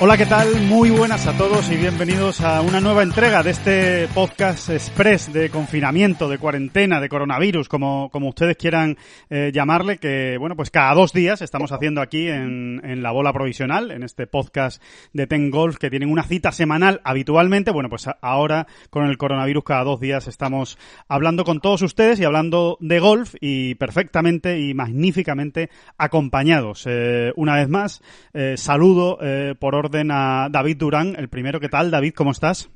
Hola, ¿qué tal? Muy buenas a todos y bienvenidos a una nueva entrega de este podcast express de confinamiento, de cuarentena, de coronavirus, como, como ustedes quieran eh, llamarle, que bueno, pues cada dos días estamos haciendo aquí en, en la bola provisional, en este podcast de Ten Golf, que tienen una cita semanal habitualmente. Bueno, pues ahora con el coronavirus cada dos días estamos hablando con todos ustedes y hablando de golf y perfectamente y magníficamente acompañados. Eh, una vez más, eh, saludo eh, por orden a David Durán, el primero. ¿Qué tal, David? ¿Cómo estás?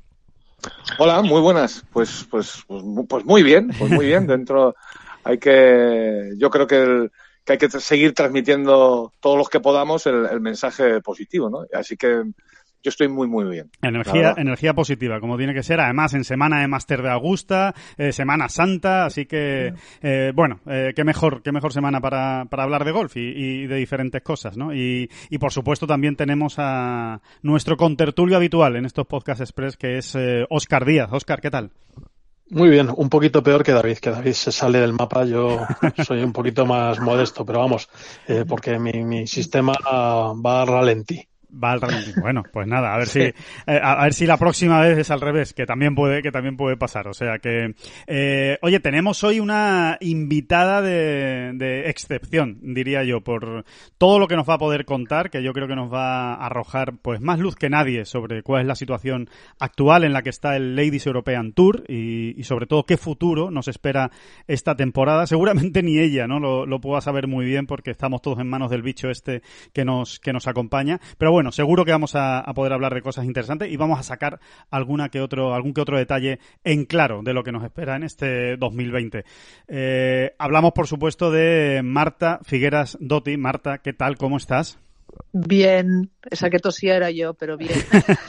Hola, muy buenas. Pues, pues, pues, pues muy bien, pues muy bien. Dentro hay que, yo creo que, el- que hay que seguir transmitiendo todos los que podamos el, el mensaje positivo, ¿no? Así que yo estoy muy, muy bien. Energía, energía positiva, como tiene que ser. Además, en semana de Máster de Augusta, eh, Semana Santa, así que, eh, bueno, eh, qué mejor, qué mejor semana para, para hablar de golf y, y de diferentes cosas, ¿no? Y, y por supuesto también tenemos a nuestro contertulio habitual en estos Podcast Express, que es eh, Oscar Díaz. Oscar, ¿qué tal? Muy bien, un poquito peor que David, que David se sale del mapa, yo soy un poquito más modesto, pero vamos, eh, porque mi, mi sistema va a ralentí. Va al ralentí. Bueno, pues nada, a ver si eh, a, a ver si la próxima vez es al revés, que también puede que también puede pasar. O sea que, eh, oye, tenemos hoy una invitada de, de excepción, diría yo, por todo lo que nos va a poder contar, que yo creo que nos va a arrojar pues más luz que nadie sobre cuál es la situación actual en la que está el Ladies European Tour y, y sobre todo qué futuro nos espera esta temporada. Seguramente ni ella, ¿no? Lo, lo pueda saber muy bien porque estamos todos en manos del bicho este que nos que nos acompaña. Pero bueno, seguro que vamos a, a poder hablar de cosas interesantes y vamos a sacar alguna que otro, algún que otro detalle en claro de lo que nos espera en este 2020. Eh, hablamos, por supuesto, de Marta Figueras Dotti. Marta, ¿qué tal? ¿Cómo estás? Bien, esa que tosía era yo, pero bien.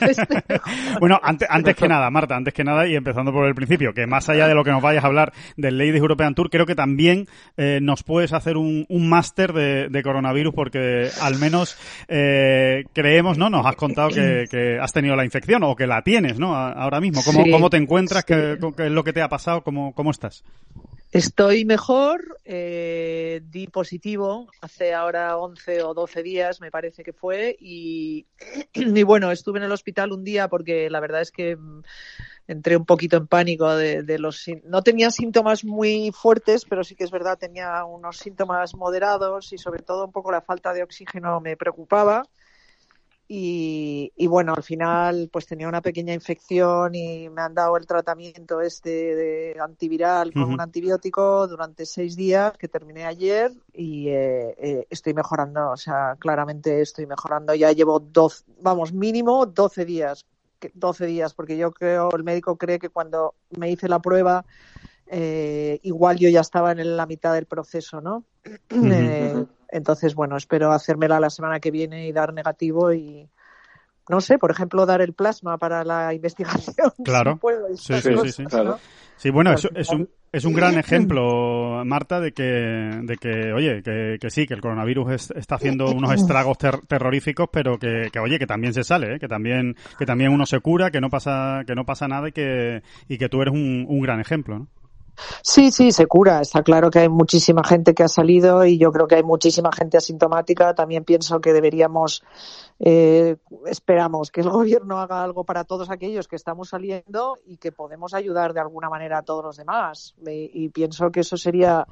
Bueno, antes, antes que nada, Marta, antes que nada, y empezando por el principio, que más allá de lo que nos vayas a hablar del Ladies European Tour, creo que también eh, nos puedes hacer un, un máster de, de coronavirus, porque al menos eh, creemos, ¿no? Nos has contado que, que has tenido la infección o que la tienes, ¿no? Ahora mismo. ¿Cómo, Sí, cómo te encuentras? sí. ¿Qué, qué es lo que te ha pasado? ¿Cómo, cómo estás? Estoy mejor, eh, di positivo hace ahora 11 o 12 días, me parece que fue, y, y bueno, estuve en el hospital un día porque la verdad es que mm, entré un poquito en pánico de, los... No tenía síntomas muy fuertes, pero sí que es verdad, tenía unos síntomas moderados y sobre todo un poco la falta de oxígeno me preocupaba. Y, y bueno, al final pues tenía una pequeña infección y me han dado el tratamiento este de antiviral con un antibiótico durante seis días que terminé ayer y eh, eh, estoy mejorando, o sea, claramente estoy mejorando. Ya llevo 12, vamos, mínimo 12 días, que- 12 días, porque yo creo, el médico cree que cuando me hice la prueba eh, igual yo ya estaba en la mitad del proceso, ¿no? Eh, entonces, bueno, espero hacérmela la semana que viene y dar negativo y, no sé, por ejemplo, dar el plasma para la investigación. Claro. si puedo, y Sí, sí, sí, cosas, sí. ¿no? Claro. Sí, bueno, es, es un, es un gran ejemplo, Marta, de que, de que oye, que, que sí, que el coronavirus es- está haciendo unos estragos ter- terroríficos, pero que, que, oye, que también se sale, ¿eh? que también, que también uno se cura, que no pasa, que no pasa nada y que, y que tú eres un, un gran ejemplo, ¿no? Sí, sí, se cura. Está claro que hay muchísima gente que ha salido y yo creo que hay muchísima gente asintomática. También pienso que deberíamos, eh, esperamos que el gobierno haga algo para todos aquellos que estamos saliendo y que podemos ayudar de alguna manera a todos los demás. Y, y pienso que eso sería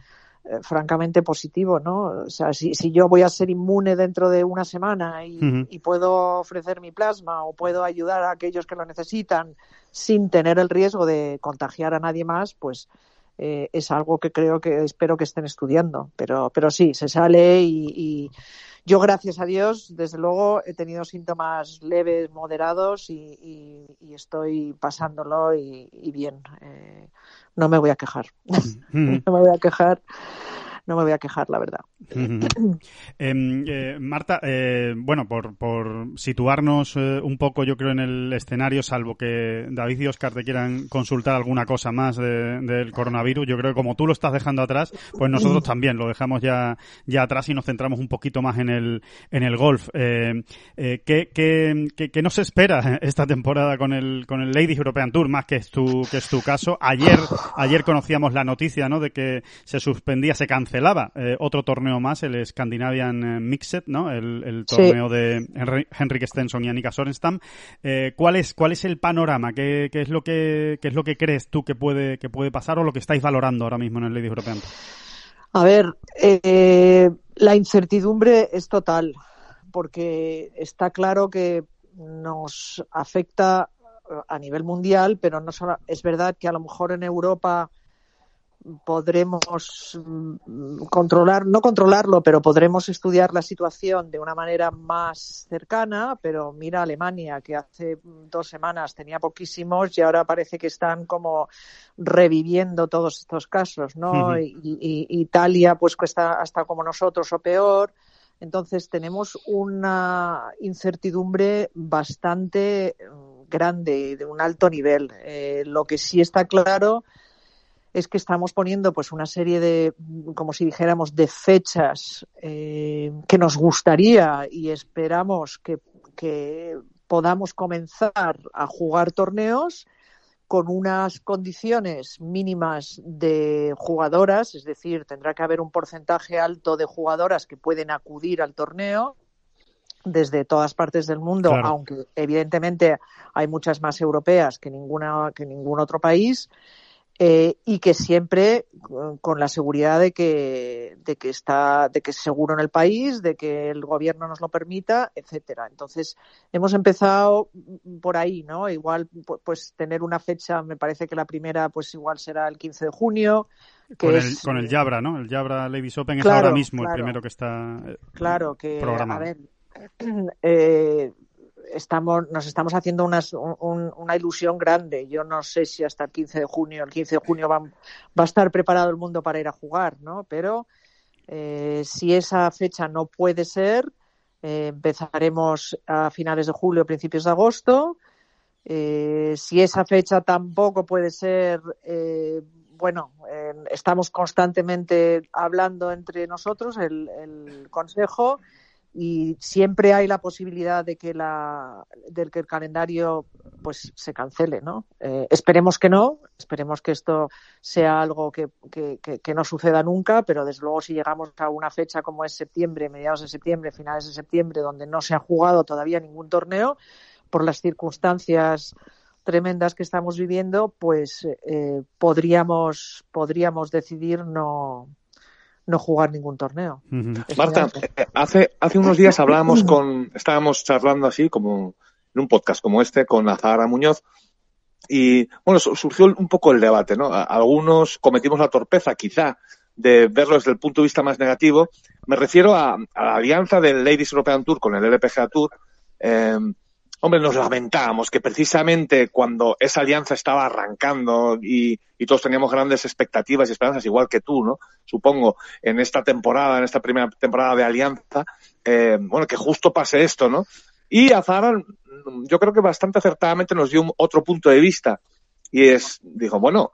eh, francamente positivo, ¿no? O sea, si, si, yo voy a ser inmune dentro de una semana y, y, puedo ofrecer mi plasma o puedo ayudar a aquellos que lo necesitan sin tener el riesgo de contagiar a nadie más, pues eh, es algo que creo que espero que estén estudiando. Pero, pero sí, se sale y, y yo, gracias a Dios, desde luego he tenido síntomas leves, moderados y, y, y estoy pasándolo y, bien. Eh, no me voy a quejar. no me voy a quejar no me voy a quejar, la verdad. eh, eh, Marta, eh, bueno, por, por situarnos eh, un poco, yo creo, en el escenario, salvo que David y Oscar te quieran consultar alguna cosa más de, del coronavirus, yo creo que como tú lo estás dejando atrás, pues nosotros también lo dejamos ya, ya atrás y nos centramos un poquito más en el, en el golf. ¿qué, qué, qué, qué, nos espera esta temporada con el, con el Ladies European Tour, más que es tu, que es tu caso? Ayer, ayer conocíamos la noticia, ¿no?, de que se suspendía, se cancelaba cancelaba eh, otro torneo más, el Scandinavian eh, Mixed, ¿no? El, el torneo sí. de Henry, Henrik Stenson y Annika Sorenstam. Eh, ¿cuál es cuál es el panorama? ¿Qué, ¿Qué, es lo que qué es lo que crees tú que puede que puede pasar o lo que estáis valorando ahora mismo en el Ladies European? A ver, eh, la incertidumbre es total porque está claro que nos afecta a nivel mundial, pero no solo, es verdad que a lo mejor en Europa podremos mm, controlar, no controlarlo, pero podremos estudiar la situación de una manera más cercana, pero mira Alemania, que hace dos semanas tenía poquísimos y ahora parece que están como reviviendo todos estos casos, ¿no? Uh -huh. y, y, Italia, pues cuesta hasta como nosotros o peor. Entonces tenemos una incertidumbre bastante mm, grande, de un alto nivel. Eh, lo que sí está claro es que estamos poniendo pues una serie de, como si dijéramos, de fechas eh, que nos gustaría y esperamos que, que, podamos comenzar a jugar torneos con unas condiciones mínimas de jugadoras, es decir, tendrá que haber un porcentaje alto de jugadoras que pueden acudir al torneo desde todas partes del mundo, claro. aunque evidentemente hay muchas más europeas que ninguna que ningún otro país eh, y que siempre con la seguridad de que, de que está, de que es seguro en el país, de que el gobierno nos lo permita, etcétera. Entonces, hemos empezado por ahí, ¿no? Igual, pues, tener una fecha, me parece que la primera, pues, igual será el 15 de junio. Que con, es, el, con el Jabra, ¿no? El Jabra Ladies Open claro, es ahora mismo claro, el primero que está claro, que, programado. A ver, eh, estamos, nos estamos haciendo unas, un, una ilusión grande. Yo no sé si hasta el 15 de junio, el 15 de junio va, va a estar preparado el mundo para ir a jugar, ¿no? Pero eh, si esa fecha no puede ser, eh, empezaremos a finales de julio, principios de agosto. Eh, si esa fecha tampoco puede ser, eh, bueno, estamos constantemente hablando entre nosotros, el, el Consejo, y siempre hay la posibilidad de que la del que el calendario pues se cancele no eh, esperemos que no esperemos que esto sea algo que, que, que, que, no suceda nunca pero desde luego si llegamos a una fecha como es septiembre mediados de septiembre finales de septiembre donde no se ha jugado todavía ningún torneo por las circunstancias tremendas que estamos viviendo pues eh, podríamos podríamos decidir no no jugar ningún torneo. Uh -huh. Marta, eh, hace, hace unos días hablábamos con, estábamos charlando así como en un podcast como este con Azahara Muñoz y bueno, surgió un poco el debate, ¿no? Algunos cometimos la torpeza quizá de verlo desde el punto de vista más negativo. Me refiero a, a la alianza del Ladies European Tour con el LPGA Tour. Eh, hombre, nos lamentábamos que precisamente cuando esa alianza estaba arrancando y, y, todos teníamos grandes expectativas y esperanzas, igual que tú, ¿no? Supongo, en esta temporada, en esta primera temporada de alianza, eh, bueno, que justo pase esto, ¿no? Y Azar, yo creo que bastante acertadamente nos dio un, otro punto de vista. Y es, dijo, bueno,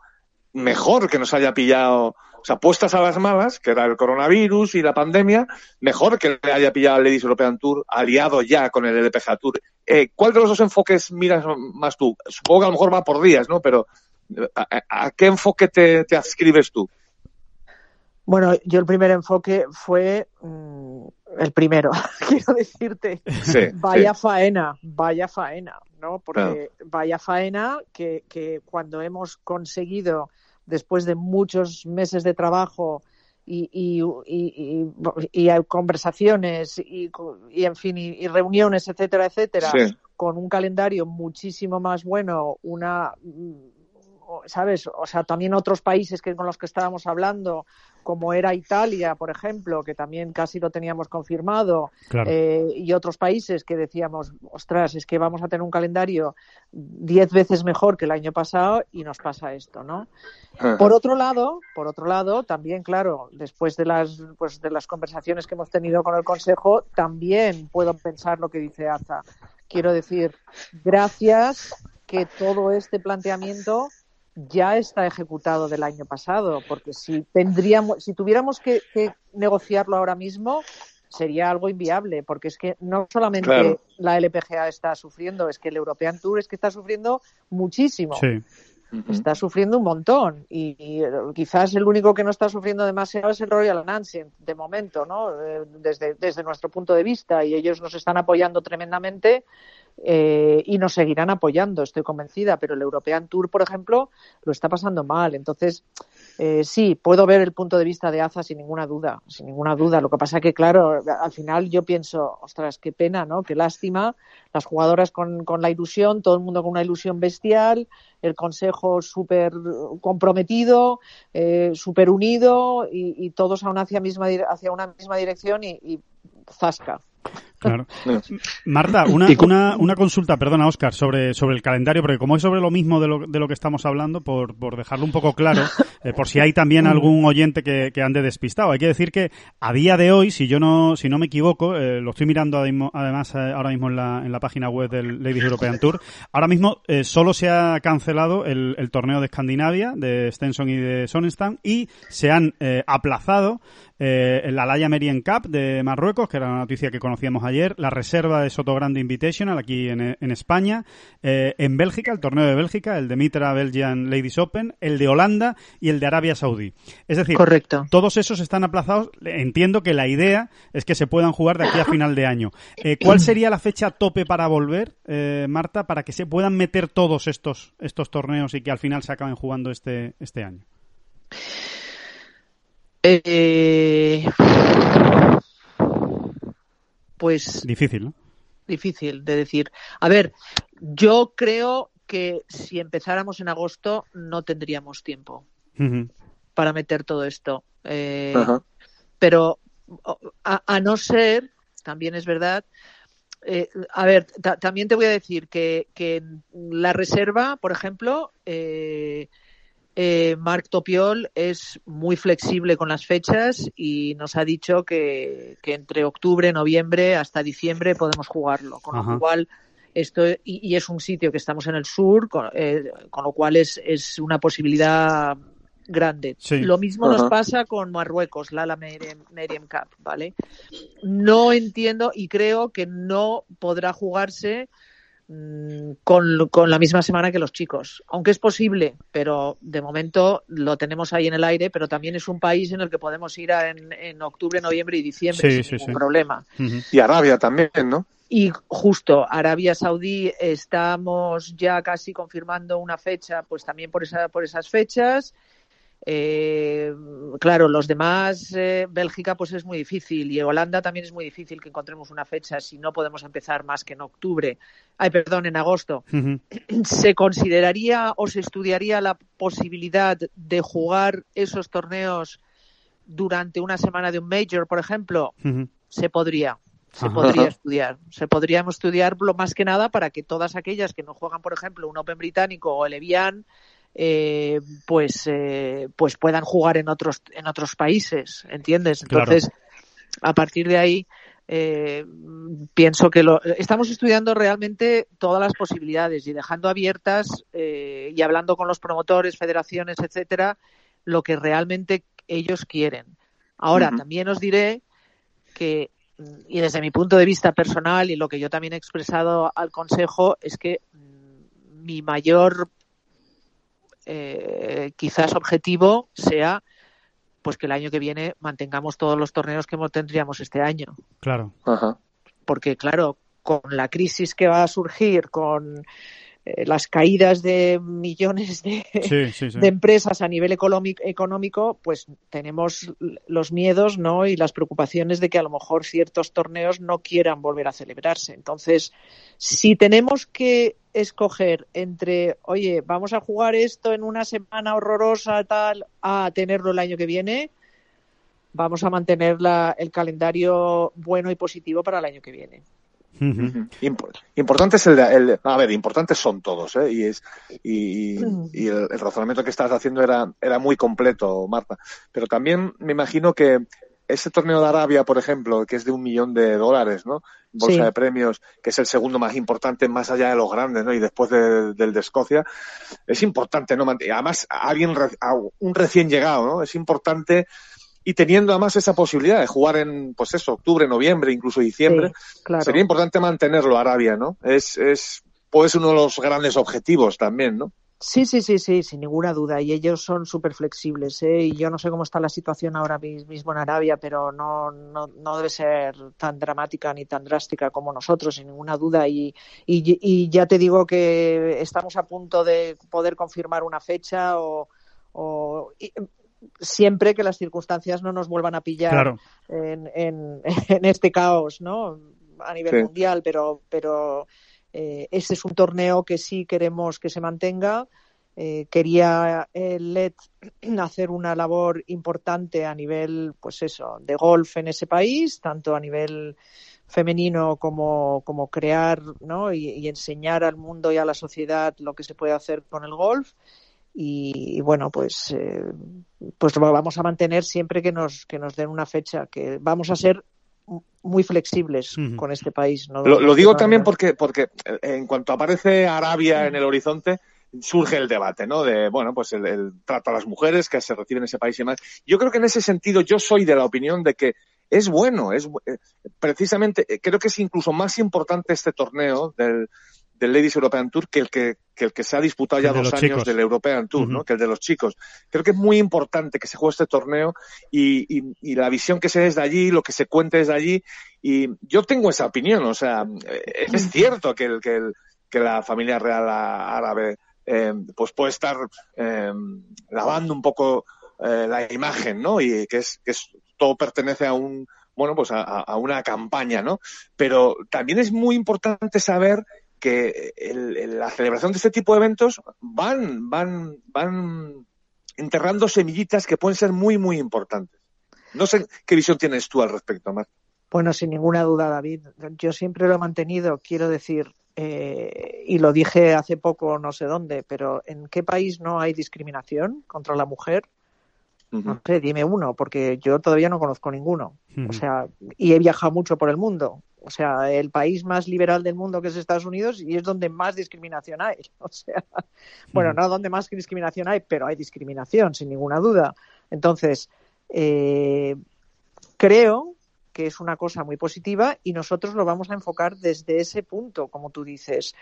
mejor que nos haya pillado o sea, puestas a las malas, que era el coronavirus y la pandemia, mejor que le haya pillado al Ladies European Tour aliado ya con el LPGA Tour. Eh, ¿Cuál de los dos enfoques miras más tú? Supongo que a lo mejor va por días, ¿no? Pero ¿a, a qué enfoque te, te, adscribes tú? Bueno, yo el primer enfoque fue mmm, el primero, quiero decirte. Sí, vaya sí. faena, vaya faena, ¿no? Porque claro. vaya faena que, que cuando hemos conseguido después de muchos meses de trabajo y, y, hay conversaciones y, en fin, y, reuniones, etcétera, etcétera, con un calendario muchísimo más bueno, una ¿sabes? O sea, también otros países que con los que estábamos hablando, como era Italia, por ejemplo, que también casi lo teníamos confirmado, eh, y otros países que decíamos, ostras, es que vamos a tener un calendario diez veces mejor que el año pasado y nos pasa esto, ¿no? Por otro lado, por otro lado, también, claro, después de las, pues, de las conversaciones que hemos tenido con el Consejo, también puedo pensar lo que dice Aza. Quiero decir, gracias que todo este planteamiento ya está ejecutado del año pasado, porque si tendríamos, si tuviéramos que, negociarlo ahora mismo, sería algo inviable, porque es que no solamente la LPGA está sufriendo, es que el European Tour es que está sufriendo muchísimo. Está sufriendo un montón y, quizás el único que no está sufriendo demasiado es el Royal Ancient de momento, ¿no? Eh, desde, desde nuestro punto de vista y ellos nos están apoyando tremendamente eh, y nos seguirán apoyando, estoy convencida, pero el European Tour, por ejemplo, lo está pasando mal. Entonces, eh, sí, puedo ver el punto de vista de AZA sin ninguna duda, sin ninguna duda. Lo que pasa que, claro, al final yo pienso, ostras, qué pena, ¿no? Qué lástima. Las jugadoras con, con la ilusión, todo el mundo con una ilusión bestial, el consejo súper comprometido, eh, súper unido y, todos a una hacia, misma, hacia una misma dirección y, y zasca. Claro. Marta, una, una, una, consulta, perdona, Oscar, sobre, sobre el calendario, porque como es sobre lo mismo de lo, de lo que estamos hablando, por, por dejarlo un poco claro, eh, por si hay también algún oyente que, que, ande despistado. Hay que decir que a día de hoy, si yo no, si no me equivoco, eh, lo estoy mirando además eh, ahora mismo en la, en la página web del Ladies European Tour, ahora mismo solo se ha cancelado el, el, torneo de Escandinavia, de Stenson y de Sonnenstam, y se han aplazado eh, la Laya Merien Cup de Marruecos, que era una noticia que conocíamos ayer, la reserva de Soto Grande Invitational aquí en, en España, eh, en Bélgica, el torneo de Bélgica, el de Mitra Belgian Ladies Open, el de Holanda y el de Arabia Saudí. Es decir, todos esos están aplazados. Entiendo que la idea es que se puedan jugar de aquí a final de año. Eh, ¿Cuál sería la fecha tope para volver, eh, Marta, para que se puedan meter todos estos, estos torneos y que al final se acaben jugando este, este año? Eh, pues. Difícil, ¿no? Difícil de decir. A ver, yo creo que si empezáramos en agosto no tendríamos tiempo para meter todo esto. Eh, pero a, no ser, también es verdad, eh, a ver, también te voy a decir que, que la reserva, por ejemplo, eh, eh, Marc Topiol es muy flexible con las fechas y nos ha dicho que, entre octubre, noviembre hasta diciembre podemos jugarlo. Con lo cual, esto, y, es un sitio que estamos en el sur, con, eh, lo cual es, es, una posibilidad grande. Lo mismo nos pasa con Marruecos, la Meriem Cup, ¿vale? No entiendo y creo que no podrá jugarse Mm, con, con, la misma semana que los chicos. Aunque es posible, pero de momento lo tenemos ahí en el aire, pero también es un país en el que podemos ir en, en, octubre, noviembre y diciembre sin ningún problema. Y Arabia también, ¿no? Y justo, Arabia Saudí estamos ya casi confirmando una fecha, pues también por, esa, por esas fechas. Eh, claro, los demás, eh, Bélgica, pues es muy difícil y Holanda también es muy difícil que encontremos una fecha si no podemos empezar más que en octubre, ay, perdón, en agosto. ¿Se consideraría o se estudiaría la posibilidad de jugar esos torneos durante una semana de un Major, por ejemplo? Se podría. Se podría estudiar. Se podríamos estudiarlo más que nada para que todas aquellas que no juegan, por ejemplo, un Open británico o el Evian, eh, pues, eh, pues puedan jugar en otros, en otros países, ¿entiendes? Entonces, a partir de ahí, eh, pienso que lo, estamos estudiando realmente todas las posibilidades y dejando abiertas eh, y hablando con los promotores, federaciones, etcétera, lo que realmente ellos quieren. Ahora, también os diré que, y desde mi punto de vista personal y lo que yo también he expresado al Consejo, es que mm, mi mayor eh, quizás objetivo sea pues que el año que viene mantengamos todos los torneos que tendríamos este año. Claro. Porque, claro, con la crisis que va a surgir, con eh, las caídas de millones de, de, empresas a nivel económico, pues tenemos los miedos ¿no? y las preocupaciones de que a lo mejor ciertos torneos no quieran volver a celebrarse. Entonces, si tenemos que escoger entre, oye, vamos a jugar esto en una semana horrorosa, tal, a tenerlo el año que viene, vamos a mantener el calendario bueno y positivo para el año que viene. Importante es el, a ver, importantes son todos, ¿eh? y es y, el, razonamiento que estabas haciendo era era muy completo, Marta. Pero también me imagino que ese torneo de Arabia, por ejemplo, que es de un millón de dólares, ¿no? Bolsa de premios, que es el segundo más importante más allá de los grandes, ¿no? Y después del de Escocia, es importante, ¿no? Además, alguien, un recién llegado, ¿no? Es importante y teniendo además esa posibilidad de jugar en, pues eso, octubre, noviembre, incluso diciembre, sería importante mantenerlo Arabia, ¿no? Es, es, puede ser uno de los grandes objetivos también, ¿no? Sí, sí, sí, sí, sin ninguna duda. Y ellos son súper flexibles. ¿eh? Y yo no sé cómo está la situación ahora mismo en Arabia, pero no, no, no debe ser tan dramática ni tan drástica como nosotros, sin ninguna duda. Y, y, y ya te digo que estamos a punto de poder confirmar una fecha o, o siempre que las circunstancias no nos vuelvan a pillar en, en, este caos, ¿no? A nivel mundial, pero, pero eh, este es un torneo que sí queremos que se mantenga. Eh, quería el LED hacer una labor importante a nivel, pues eso, de golf en ese país, tanto a nivel femenino como, como crear ¿no? y, y enseñar al mundo y a la sociedad lo que se puede hacer con el golf y, bueno pues eh, pues vamos a mantener siempre que nos que nos den una fecha que vamos a ser muy flexibles con este país lo, digo también porque porque eh, en cuanto aparece Arabia en el horizonte surge el debate, ¿no? De, bueno, pues el, trato a las mujeres que se reciben en ese país y demás. Yo creo que en ese sentido yo soy de la opinión de que es bueno, es eh, precisamente, creo que es incluso más importante este torneo del, del Ladies European Tour que el que, el que se ha disputado ya dos años del European Tour, ¿no? Que el de los chicos. Creo que es muy importante que se juegue este torneo y, y, la visión que se desde allí, lo que se cuente desde allí. Y yo tengo esa opinión, o sea, eh, es cierto que, el, que, el, que la familia real árabe eh, pues puede estar eh, lavando un poco la imagen, ¿no? Y que es, que es, todo pertenece a un, bueno, pues a, a, una campaña, ¿no? Pero también es muy importante saber que la celebración de este tipo de eventos van, van, van enterrando semillitas que pueden ser muy, muy importantes. No sé qué visión tienes tú al respecto, Mar. Bueno, sin ninguna duda, David. Yo siempre lo he mantenido, quiero decir, eh, y lo dije hace poco, no sé dónde, pero ¿en qué país no hay discriminación contra la mujer? No sé, dime uno, porque yo todavía no conozco ninguno. O sea, y he viajado mucho por el mundo o sea, el país más liberal del mundo que es Estados Unidos y es donde más discriminación hay. O sea, bueno, no donde más discriminación hay, pero hay discriminación, sin ninguna duda. Entonces, eh, creo que es una cosa muy positiva y nosotros lo vamos a enfocar desde ese punto, como tú dices.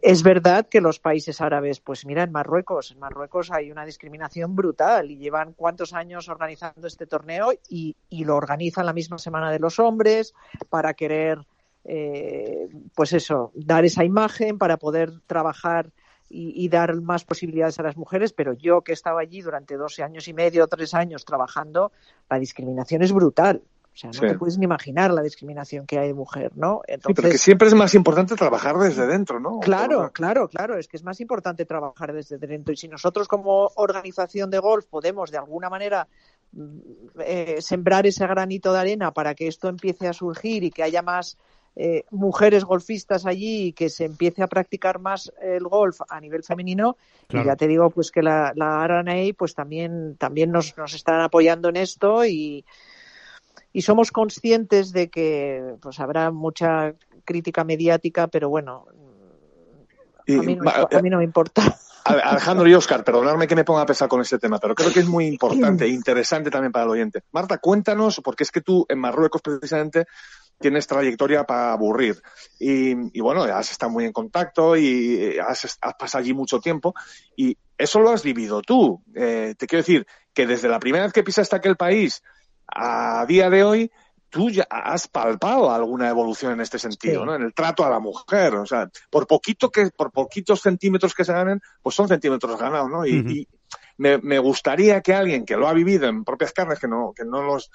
Es verdad que los países árabes, pues mira, en Marruecos, en Marruecos hay una discriminación brutal y llevan cuántos años organizando este torneo y, lo organizan la misma semana de los hombres para querer, eh, pues eso, dar esa imagen, para poder trabajar y, dar más posibilidades a las mujeres, pero yo que he estado allí durante 12 años y medio, tres años trabajando, la discriminación es brutal. O sea, no te puedes ni imaginar la discriminación que hay de mujer, ¿no? Entonces, sí, pero que siempre es más importante trabajar desde dentro, ¿no? Claro, claro, claro. Es que es más importante trabajar desde dentro. Y si nosotros como organización de golf podemos de alguna manera mm, eh, sembrar ese granito de arena para que esto empiece a surgir y que haya más eh, mujeres golfistas allí y que se empiece a practicar más el golf a nivel femenino. Y ya te digo, pues que la, la RNA pues también, también nos, nos están apoyando en esto y, y somos conscientes de que pues habrá mucha crítica mediática, pero bueno, a mí, no, me importa. Alejandro y Oscar, perdonadme que me ponga a pesar con este tema, pero creo que es muy importante e interesante también para el oyente. Marta, cuéntanos, porque es que tú en Marruecos precisamente tienes trayectoria para aburrir. Y, bueno, has estado muy en contacto y has, pasado allí mucho tiempo y eso lo has vivido tú. Eh, te quiero decir que desde la primera vez que pisaste aquel país a día de hoy, tú ya has palpado alguna evolución en este sentido, ¿no? En el trato a la mujer, o sea, por poquito que, por poquitos centímetros que se ganen, pues son centímetros ganados, ¿no? Y, me, me, gustaría que alguien que lo ha vivido en propias carnes, que no, que no los,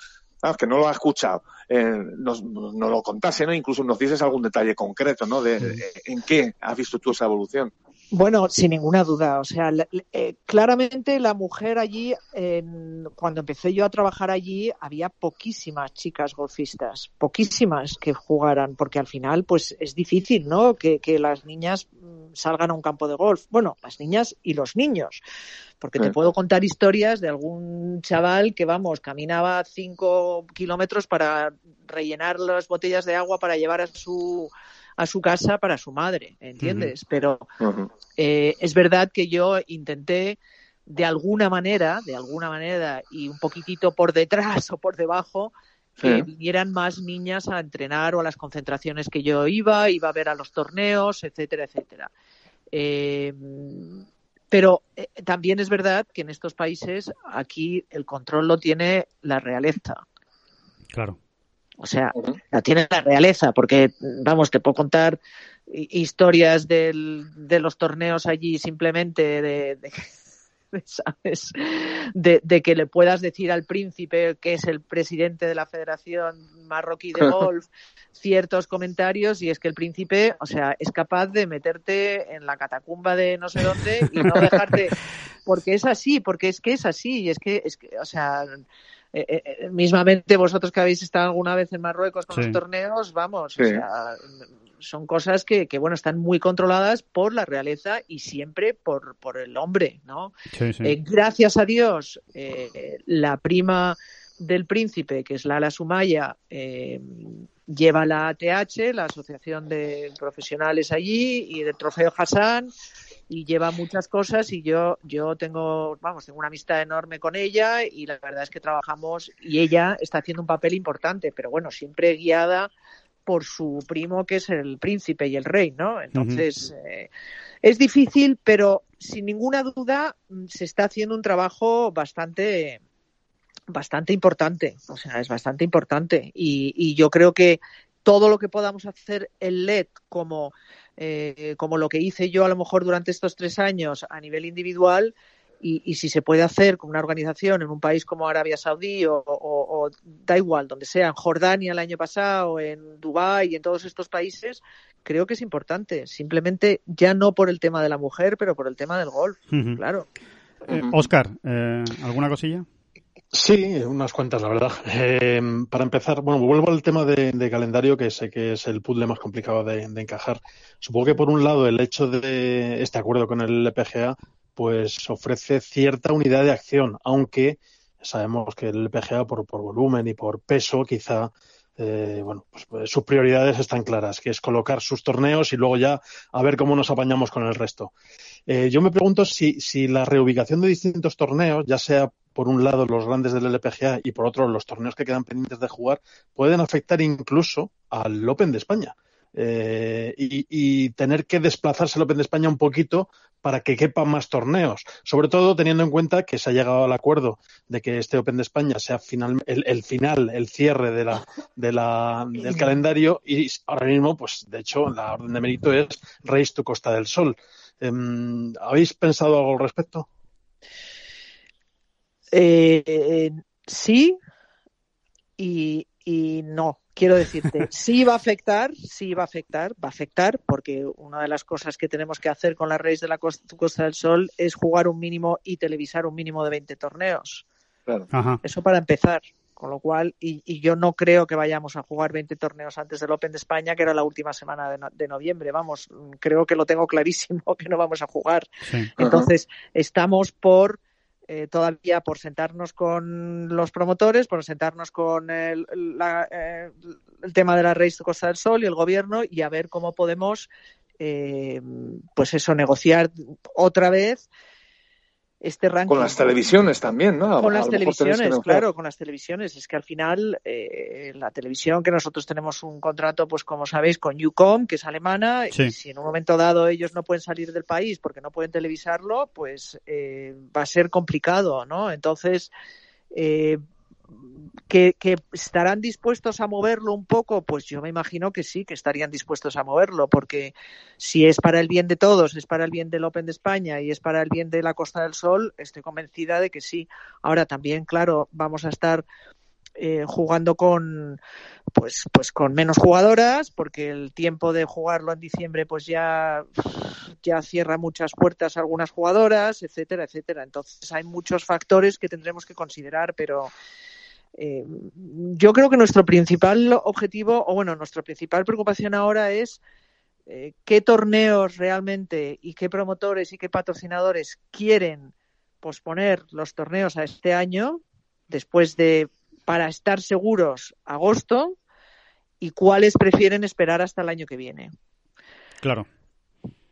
que no lo ha escuchado, eh, nos, nos, lo contase, ¿no? Incluso nos dices algún detalle concreto, ¿no? De, de en qué has visto tú esa evolución. Bueno, sin ninguna duda. O sea, eh, claramente la mujer allí, cuando empecé yo a trabajar allí, había poquísimas chicas golfistas, poquísimas que jugaran, porque al final, pues es difícil, ¿no? Que, que las niñas mm, salgan a un campo de golf. Bueno, las niñas y los niños. Porque te puedo contar historias de algún chaval que, vamos, caminaba cinco kilómetros para rellenar las botellas de agua para llevar a su a su casa para su madre, ¿entiendes? Pero eh, es verdad que yo intenté de alguna manera, de alguna manera y un poquitito por detrás o por debajo, que vinieran más niñas a entrenar o a las concentraciones que yo iba, iba a ver a los torneos, etcétera, etcétera. Eh, pero eh, también es verdad que en estos países aquí el control lo tiene la realeza. Claro. O sea, la tiene la realeza, porque, vamos, te puedo contar historias del, de los torneos allí simplemente de, de ¿sabes? De, de, que le puedas decir al príncipe, que es el presidente de la Federación Marroquí de Golf, ciertos comentarios y es que el príncipe, o sea, es capaz de meterte en la catacumba de no sé dónde y no dejarte, porque es así, porque es que es así, y es que, es que o sea, eh, eh, eh, mismamente vosotros que habéis estado alguna vez en Marruecos con los torneos, vamos, o sea, son cosas que, que, bueno, están muy controladas por la realeza y siempre por, por el hombre, ¿no? gracias a Dios, la prima del príncipe, que es Lala Sumaya, lleva la ATH, la Asociación de Profesionales allí, y del Trofeo Hassan, y lleva muchas cosas y yo yo tengo vamos tengo una amistad enorme con ella y la verdad es que trabajamos y ella está haciendo un papel importante pero bueno siempre guiada por su primo que es el príncipe y el rey no entonces eh, es difícil pero sin ninguna duda mm, se está haciendo un trabajo bastante bastante importante o sea es bastante importante y, y yo creo que todo lo que podamos hacer en LED como eh, como lo que hice yo a lo mejor durante estos tres años a nivel individual y, si se puede hacer con una organización en un país como Arabia Saudí o, da igual, donde sea, en Jordania el año pasado, en Dubái y en todos estos países, creo que es importante. Simplemente ya no por el tema de la mujer, pero por el tema del golf, claro. Oscar, eh, ¿alguna cosilla? Sí, unas cuantas, la verdad. Eh, para empezar, bueno, vuelvo al tema de, calendario, que sé que es el puzzle más complicado de, encajar. Supongo que por un lado el hecho de este acuerdo con el LPGA, pues ofrece cierta unidad de acción, aunque sabemos que el LPGA por, por volumen y por peso quizá eh, bueno, pues, pues, sus prioridades están claras, que es colocar sus torneos y luego ya a ver cómo nos apañamos con el resto. Eh, yo me pregunto si, si la reubicación de distintos torneos, ya sea por un lado los grandes del LPGA y por otro los torneos que quedan pendientes de jugar, pueden afectar incluso al Open de España. Eh, y, tener que desplazarse el Open de España un poquito para que quepan más torneos. Sobre todo teniendo en cuenta que se ha llegado al acuerdo de que este Open de España sea final, el, final, el cierre de la, de la, del calendario y ahora mismo, pues de hecho, la orden de mérito es Race to Costa del Sol. Em, ¿Habéis pensado algo al respecto? Eh, sí y, no. Quiero decirte, sí va a afectar, sí va a afectar, va a afectar, porque una de las cosas que tenemos que hacer con la Race de la Costa, del Sol es jugar un mínimo y televisar un mínimo de 20 torneos. Eso para empezar. Con lo cual, y, yo no creo que vayamos a jugar 20 torneos antes del Open de España, que era la última semana de, noviembre. Vamos, creo que lo tengo clarísimo que no vamos a jugar. Entonces, estamos por eh, todavía por sentarnos con los promotores, por sentarnos con el, eh, el tema de la Race de Costa del Sol y el gobierno y a ver cómo podemos, eh, pues eso, negociar otra vez este ranking. Con las televisiones también, ¿no? Con las televisiones, claro, con las televisiones. Es que al final eh, la televisión, que nosotros tenemos un contrato, pues como sabéis, con UCOM, que es alemana, y si en un momento dado ellos no pueden salir del país porque no pueden televisarlo, pues eh, va a ser complicado, ¿no? Entonces, eh, ¿Que, ¿Que, estarán dispuestos a moverlo un poco? Pues yo me imagino que sí, que estarían dispuestos a moverlo, porque si es para el bien de todos, es para el bien del Open de España y es para el bien de la Costa del Sol, estoy convencida de que sí. Ahora también, claro, vamos a estar eh, jugando con pues pues con menos jugadoras porque el tiempo de jugarlo en diciembre pues ya ya cierra muchas puertas a algunas jugadoras etcétera etcétera entonces hay muchos factores que tendremos que considerar pero eh, yo creo que nuestro principal objetivo o bueno nuestra principal preocupación ahora es eh, qué torneos realmente y qué promotores y qué patrocinadores quieren posponer los torneos a este año después de para estar seguros agosto y cuáles prefieren esperar hasta el año que viene. Claro.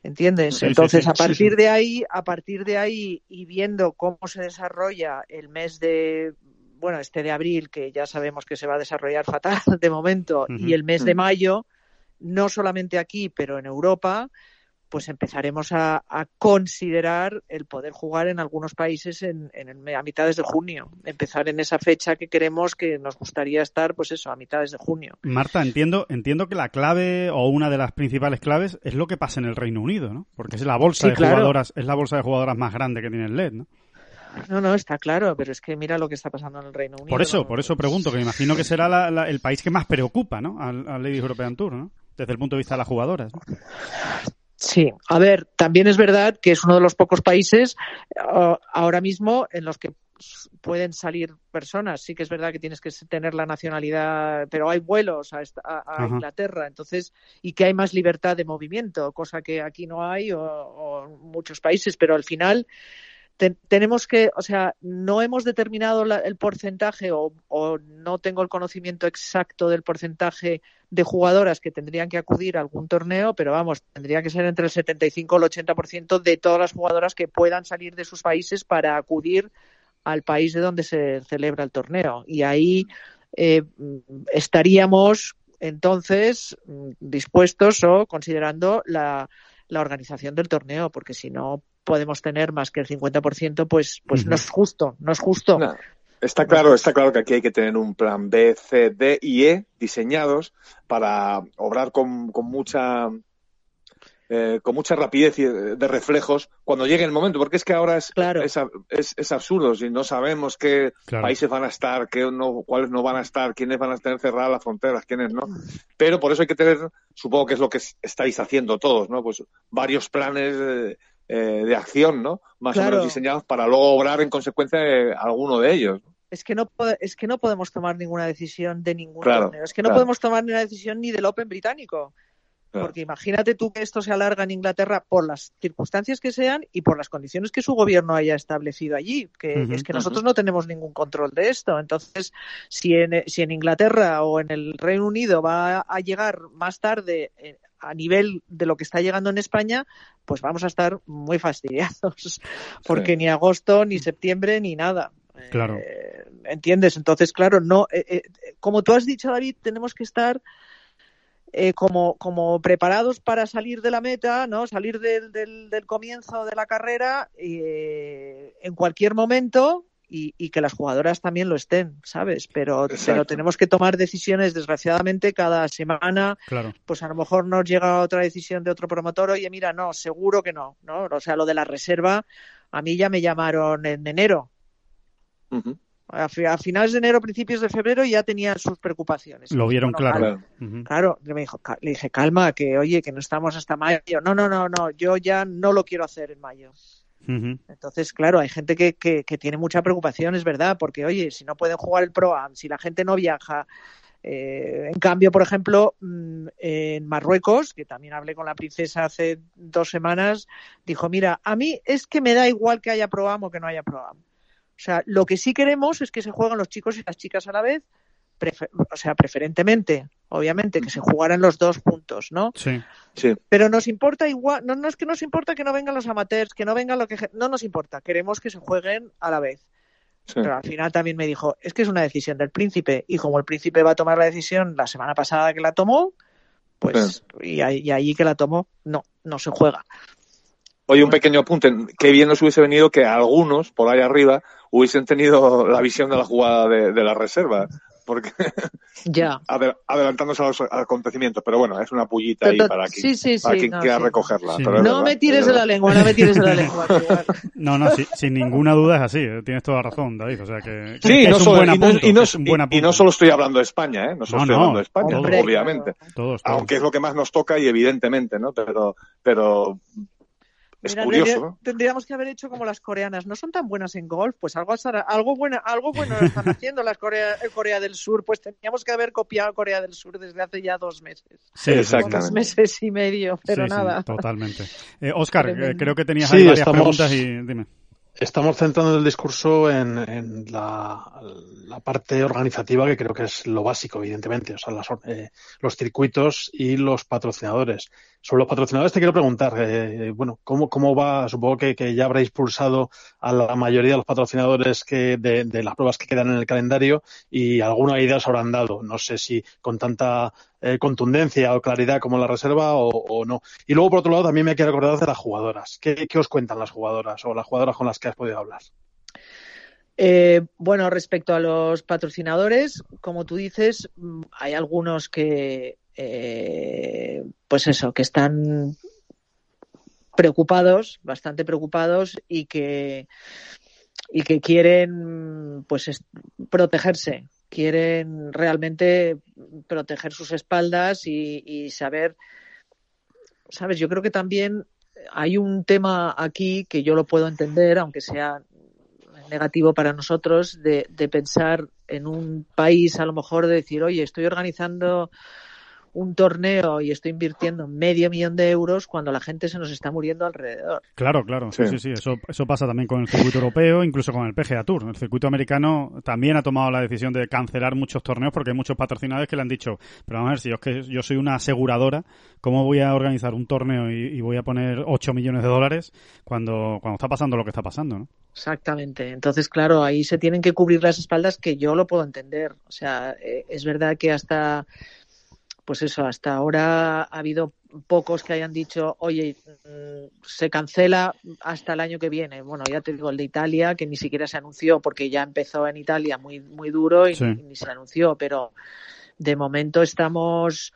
¿Entiendes? Entonces, sí, sí, a partir de ahí, a partir de ahí y viendo cómo se desarrolla el mes de bueno, este de abril, que ya sabemos que se va a desarrollar fatal de momento, y el mes de mayo, no solamente aquí, pero en Europa, pues empezaremos a, a considerar el poder jugar en algunos países en, en el- a mitades de junio. Empezar en esa fecha que queremos, que nos gustaría estar, pues eso, a mitades de junio. Marta, entiendo, entiendo que la clave o una de las principales claves es lo que pasa en el Reino Unido, ¿no? Porque es la bolsa Sí, de claro. jugadoras, es la bolsa de jugadoras más grande que tiene el LED, ¿no? No, no, está claro, pero es que mira lo que está pasando en el Reino Unido. Por eso, ¿no? por eso pregunto, que me imagino que será la- la- el país que más preocupa, ¿no? Al, al Ladies European Tour, ¿no? Desde el punto de vista de las jugadoras. ¿no? Sí, a ver, también es verdad que es uno de los pocos países ah, ahora mismo en los que pueden salir personas. Sí que es verdad que tienes que tener la nacionalidad, pero hay vuelos a, esta- a- a Ajá. Inglaterra, entonces, y que hay más libertad de movimiento, cosa que aquí no hay o, o en muchos países, pero al final te- tenemos que, o sea, no hemos determinado la- el porcentaje o, no tengo el conocimiento exacto del porcentaje de jugadoras que tendrían que acudir a algún torneo, pero vamos, tendría que ser entre el 75 y el 80% de todas las jugadoras que puedan salir de sus países para acudir al país de donde se celebra el torneo. Y ahí eh, estaríamos entonces dispuestos o considerando la, la organización del torneo, porque si no podemos tener más que el 50%, pues, pues no es justo, no es justo. No, Está claro, está claro que aquí hay que tener un plan B, C, D y E diseñados para obrar con, con mucha eh, con mucha rapidez y de reflejos cuando llegue el momento, porque es que ahora es, Claro. es, es- es absurdo, si no sabemos qué Claro. países van a estar, qué no, cuáles no van a estar, quiénes van a tener cerradas las fronteras, quiénes no. Pero por eso hay que tener, supongo que es lo que es- estáis haciendo todos, ¿no? Pues varios planes de, eh, de acción, ¿no? Más o menos diseñados para luego obrar en consecuencia de alguno de ellos. Es que no es que no podemos tomar ninguna decisión de ningún Claro, torneo. Es que no claro. podemos tomar ninguna decisión ni del Open británico. Claro. Porque imagínate tú que esto se alarga en Inglaterra por las circunstancias que sean y por las condiciones que su gobierno haya establecido allí. Que es que nosotros no tenemos ningún control de esto. Entonces, si en, si en Inglaterra o en el Reino Unido va a llegar más tarde eh, a nivel de lo que está llegando en España, pues vamos a estar muy fastidiados. Porque Sí. ni agosto, ni septiembre, ni nada. Claro. Eh, ¿Entiendes? Entonces, claro, no. eh, eh, como tú has dicho, David, tenemos que estar eh, como, como preparados para salir de la meta, ¿no? Salir del, del, del comienzo de la carrera eh, en cualquier momento y, y que las jugadoras también lo estén, ¿sabes? Pero, pero tenemos que tomar decisiones, desgraciadamente, cada semana. Claro. Pues a lo mejor nos llega otra decisión de otro promotor, oye, mira, no, seguro que no, ¿no? O sea, lo de la reserva, a mí ya me llamaron en enero. A, fi- a finales de enero, principios de febrero ya tenían sus preocupaciones. Lo vieron Bueno, claro. Ujú. Claro, me dijo, le dije, calma, que oye, que no estamos hasta mayo. No, no, no, no, yo ya no lo quiero hacer en mayo. Entonces, claro, hay gente que, que, tiene mucha preocupación, es verdad, porque oye, si no pueden jugar el Pro Am, si la gente no viaja. eh, en cambio, por ejemplo, mm, en Marruecos, que también hablé con la princesa hace dos semanas, dijo, mira, a mí es que me da igual que haya Pro Am o que no haya Pro Am. O sea, lo que sí queremos es que se jueguen los chicos y las chicas a la vez, o sea, preferentemente, obviamente, que se jugaran los dos juntos, ¿no? Sí. Sí. Pero nos importa igual, no, no es que nos importa que no vengan los amateurs, que no vengan lo que... No nos importa, queremos que se jueguen a la vez. sí. Pero al final también me dijo, es que es una decisión del príncipe y como el príncipe va a tomar la decisión la semana pasada que la tomó, pues y, ahí, y ahí que la tomó, no, no se juega. Oye, un pequeño apunte. Qué bien nos hubiese venido que algunos, por ahí arriba, hubiesen tenido la visión de la jugada de, de la reserva porque ya adelantándose a los acontecimientos. Pero bueno, es una pullita ahí para, quien, para quien quiera recogerla. no me tires de la lengua, no me tires de la lengua. no, no, sin ninguna duda es así. ¿eh? Tienes toda razón, David. O sea que, sí, es no solo, y, no, y, solo estoy hablando de España, ¿eh? no solo estoy hablando de España, Hombre, obviamente. Todos, todos. Aunque es lo que más nos toca y evidentemente, ¿no? Pero, pero es Mira, curioso, tendría- ¿no? Tendríamos que haber hecho como las coreanas. No son tan buenas en golf, pues algo, algo bueno, algo bueno están haciendo las Corea, eh, Corea del Sur. Pues teníamos que haber copiado Corea del Sur desde hace ya dos meses, Sí, Exactamente. dos meses y medio, pero Sí, sí, nada. totalmente. Eh, Oscar, eh, creo que tenías Sí, ahí varias estamos- preguntas y dime. Estamos centrando el discurso en, en la, la parte organizativa, que creo que es lo básico, evidentemente, o sea, las eh, los circuitos y los patrocinadores. Sobre los patrocinadores te quiero preguntar, eh, bueno, ¿cómo, ¿cómo va? Supongo que, ya habréis pulsado a la mayoría de los patrocinadores que de, las pruebas que quedan en el calendario y alguna idea os habrán dado. No sé si con tanta eh, contundencia o claridad como la reserva o, o no. Y luego, por otro lado, también me quiero acordar de las jugadoras. ¿Qué, ¿Qué os cuentan las jugadoras o las jugadoras con las que has podido hablar? Eh, bueno, respecto a los patrocinadores, como tú dices, mm, hay algunos que, eh, pues eso, que están preocupados, bastante preocupados y que y que quieren, pues, es- protegerse, quieren realmente proteger sus espaldas y, saber, sabes, yo creo que también hay un tema aquí que yo lo puedo entender, aunque sea negativo para nosotros de, de pensar en un país a lo mejor de decir oye estoy organizando un torneo y estoy invirtiendo medio millón de euros cuando la gente se nos está muriendo alrededor Claro, claro, sí, sí, Sí. sí, Eso, eso pasa también con el circuito europeo, incluso con el PGA Tour. El circuito americano también ha tomado la decisión de cancelar muchos torneos porque hay muchos patrocinadores que le han dicho, pero vamos a ver, si yo, es que yo soy una aseguradora, ¿cómo voy a organizar un torneo y, y voy a poner 8 millones de dólares cuando, cuando está pasando lo que está pasando, ¿no? exactamente entonces claro ahí se tienen que cubrir las espaldas que yo lo puedo entender o sea eh, es verdad que hasta pues eso, hasta ahora ha habido pocos que hayan dicho, oye, mm, se cancela hasta el año que viene. Bueno, ya te digo, el de Italia, que ni siquiera se anunció porque ya empezó en Italia muy, muy duro y, Sí. ni se anunció, pero de momento estamos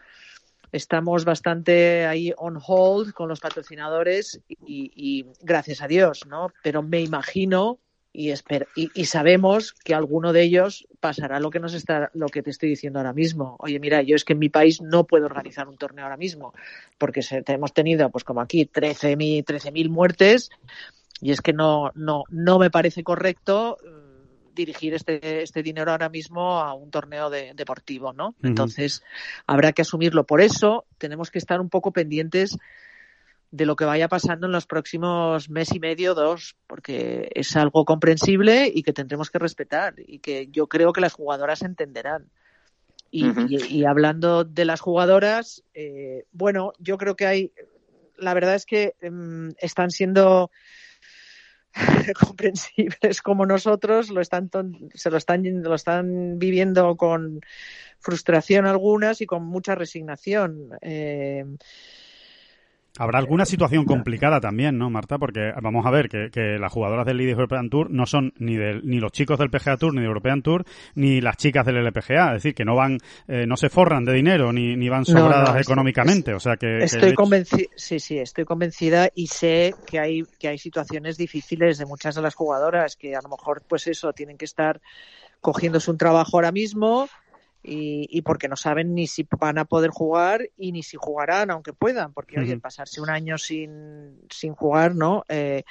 estamos bastante ahí on hold con los patrocinadores y, y gracias a Dios, ¿no? Pero me imagino y, esper- y, y sabemos que alguno de ellos pasará lo que nos está lo que te estoy diciendo ahora mismo. Oye, mira, yo es que en mi país no puedo organizar un torneo ahora mismo porque se, hemos tenido, pues como aquí, 13.000 13.000 muertes y es que no no no me parece correcto mm, dirigir este este dinero ahora mismo a un torneo de- deportivo, ¿no? Entonces habrá que asumirlo. Por eso tenemos que estar un poco pendientes de lo que vaya pasando en los próximos mes y medio, dos, porque es algo comprensible y que tendremos que respetar y que yo creo que las jugadoras entenderán. Y, Ujú. y- y hablando de las jugadoras, eh, bueno, yo creo que hay, la verdad es que em, están siendo comprensibles como nosotros, lo están ton- se lo están lo están viviendo con frustración algunas y con mucha resignación. Eh, Habrá alguna situación complicada también, ¿no, Marta? Porque vamos a ver que, que las jugadoras del Ladies European Tour no son ni del, ni los chicos del PGA Tour, ni del European Tour, ni las chicas del LPGA. Es decir, que no van, eh, no se forran de dinero, ni, ni van No, no, sobradas es- económicamente. o sea que, Estoy convencida, sí, sí, estoy convencida y sé que hay que hay situaciones difíciles de muchas de las jugadoras que a lo mejor, pues eso, tienen que estar cogiéndose un trabajo ahora mismo y, y porque no saben ni si van a poder jugar y ni si jugarán, aunque puedan, porque oye, Ujú. pasarse un año sin, sin jugar, ¿no? Eh,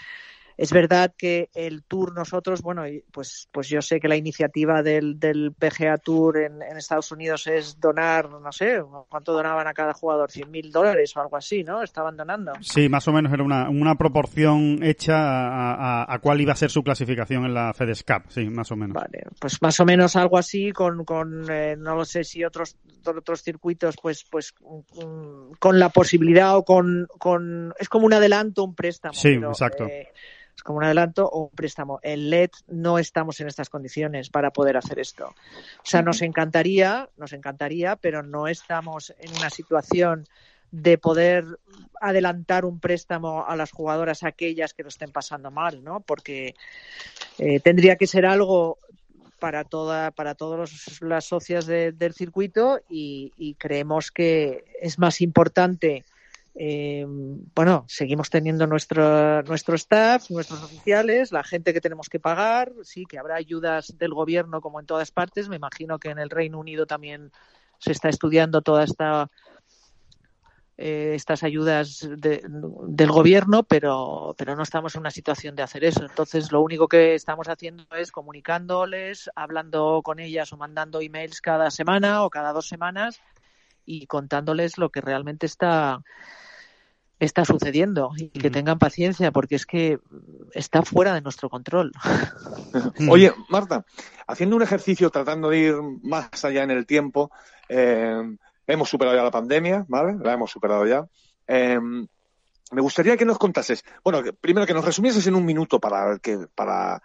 es verdad que el tour nosotros, bueno, pues, pues yo sé que la iniciativa del, del PGA Tour en, en Estados Unidos es donar, no sé, ¿cuánto donaban a cada jugador? ¿100 mil dólares o algo así, ¿no? Estaban donando. Sí, más o menos era una, una proporción hecha a, a- a cuál iba a ser su clasificación en la FedEx Cup, sí, más o menos. Vale, pues más o menos algo así con, con eh, no lo sé si otros otros circuitos pues pues mm, con la posibilidad o con, con es como un adelanto un préstamo Sí, pero, exacto. eh, es como un adelanto o un préstamo. En LED no estamos en estas condiciones para poder hacer esto. O sea nos encantaría nos encantaría pero no estamos en una situación de poder adelantar un préstamo a las jugadoras aquellas que lo estén pasando mal, ¿no? Porque eh, tendría que ser algo para toda para todas las socias del circuito y, creemos que es más importante eh, bueno seguimos teniendo nuestro nuestro staff nuestros oficiales la gente que tenemos que pagar sí que habrá ayudas del gobierno como en todas partes me imagino que en el Reino Unido también se está estudiando toda esta eh, estas ayudas del gobierno, pero, pero no estamos en una situación de hacer eso. Entonces, lo único que estamos haciendo es comunicándoles, hablando con ellas o mandando emails cada semana o cada dos semanas y contándoles lo que realmente está está sucediendo y que tengan paciencia porque es que está fuera de nuestro control. Oye, Marta, haciendo un ejercicio tratando de ir más allá en el tiempo, eh, Hemos superado ya la pandemia, ¿vale? La hemos superado ya. Em, me gustaría que nos contases, bueno, primero que nos resumieses en un minuto para que, para,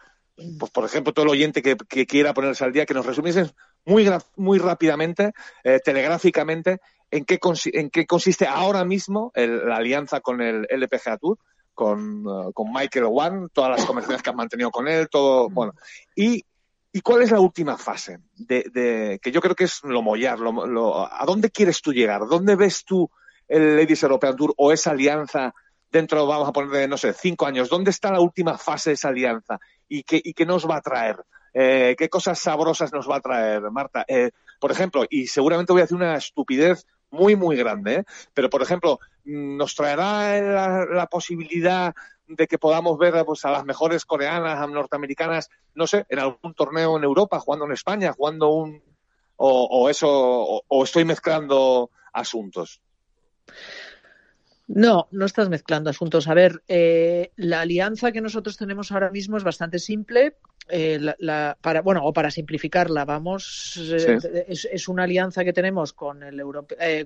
pues, por ejemplo, todo el oyente que, quiera ponerse al día, que nos resumieses muy, muy rápidamente, eh, telegráficamente, en qué, en qué consiste ahora mismo la alianza con el LPGA Tour, con, uh, con Michael One, todas las conversaciones que han mantenido con él, todo, bueno, y ¿Y cuál es la última fase? De, que yo creo que es lo mollar. Lo, ¿A dónde quieres tú llegar? ¿Dónde ves tú el Ladies European Tour o esa alianza dentro, vamos a poner, no sé, cinco años? ¿Dónde está la última fase de esa alianza? ¿Y qué, y qué nos va a traer? Eh, ¿Qué cosas sabrosas nos va a traer, Marta? Eh, por ejemplo, y seguramente voy a hacer una estupidez muy, muy grande, ¿eh? pero por ejemplo, ¿nos traerá la, la posibilidad de que podamos ver pues, a las mejores coreanas, norteamericanas, no sé, en algún torneo en Europa, jugando en España, jugando un... o, eso, o, estoy mezclando asuntos. No, no estás mezclando asuntos. A ver, eh, la alianza que nosotros tenemos ahora mismo es bastante simple. Eh, la, para, bueno, o para simplificarla, vamos, eh, es, una alianza que tenemos con, el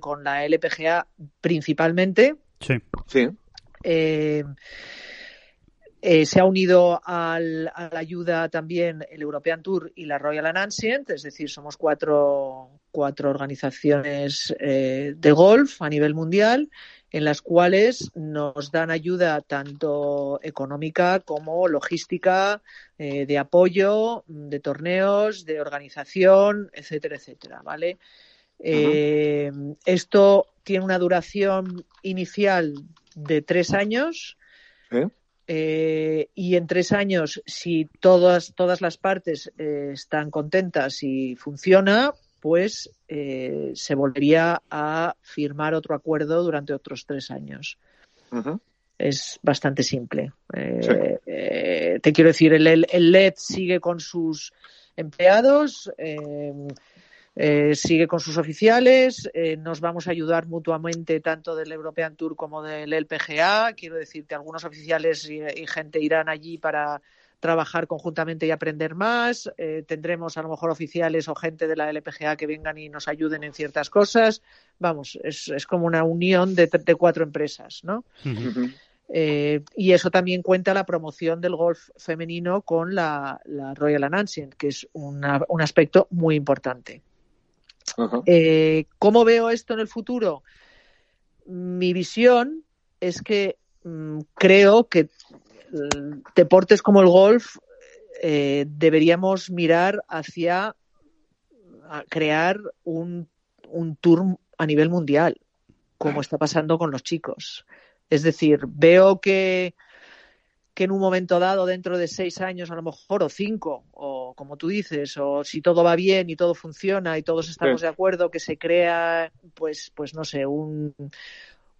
con la LPGA principalmente. Sí. Sí. Eh, se ha unido a la ayuda también el European Tour y la Royal and Ancient, es decir, somos cuatro, cuatro organizaciones eh, de golf a nivel mundial en las cuales nos dan ayuda tanto económica como logística, eh, de apoyo, de torneos, de organización, etcétera, etcétera, ¿vale? Esto tiene una duración inicial de tres años. Eh, y en tres años, si todas, todas las partes eh, están contentas y funciona, pues eh, se volvería a firmar otro acuerdo durante otros tres años. Es bastante simple. te quiero decir, el, el, LED sigue con sus empleados. Eh, sigue con sus oficiales, eh, nos vamos a ayudar mutuamente tanto del European Tour como del LPGA. Quiero decirte, algunos oficiales y, gente irán allí para trabajar conjuntamente y aprender más. Eh, tendremos a lo mejor oficiales o gente de la LPGA que vengan y nos ayuden en ciertas cosas. Vamos, es, como una unión de, cuatro empresas, ¿no? y eso también cuenta la promoción del golf femenino con la, Royal Ancient, que es un aspecto muy importante. Eh, ¿Cómo veo esto en el futuro? Mi visión es que mm, creo que deportes como el golf eh, deberíamos mirar hacia crear un, un tour a nivel mundial, como está pasando con los chicos. Es decir, veo que que en un momento dado, dentro de seis años a lo mejor, o cinco, o como tú dices, o si todo va bien y todo funciona y todos estamos de acuerdo, que se crea, pues, pues no sé, un,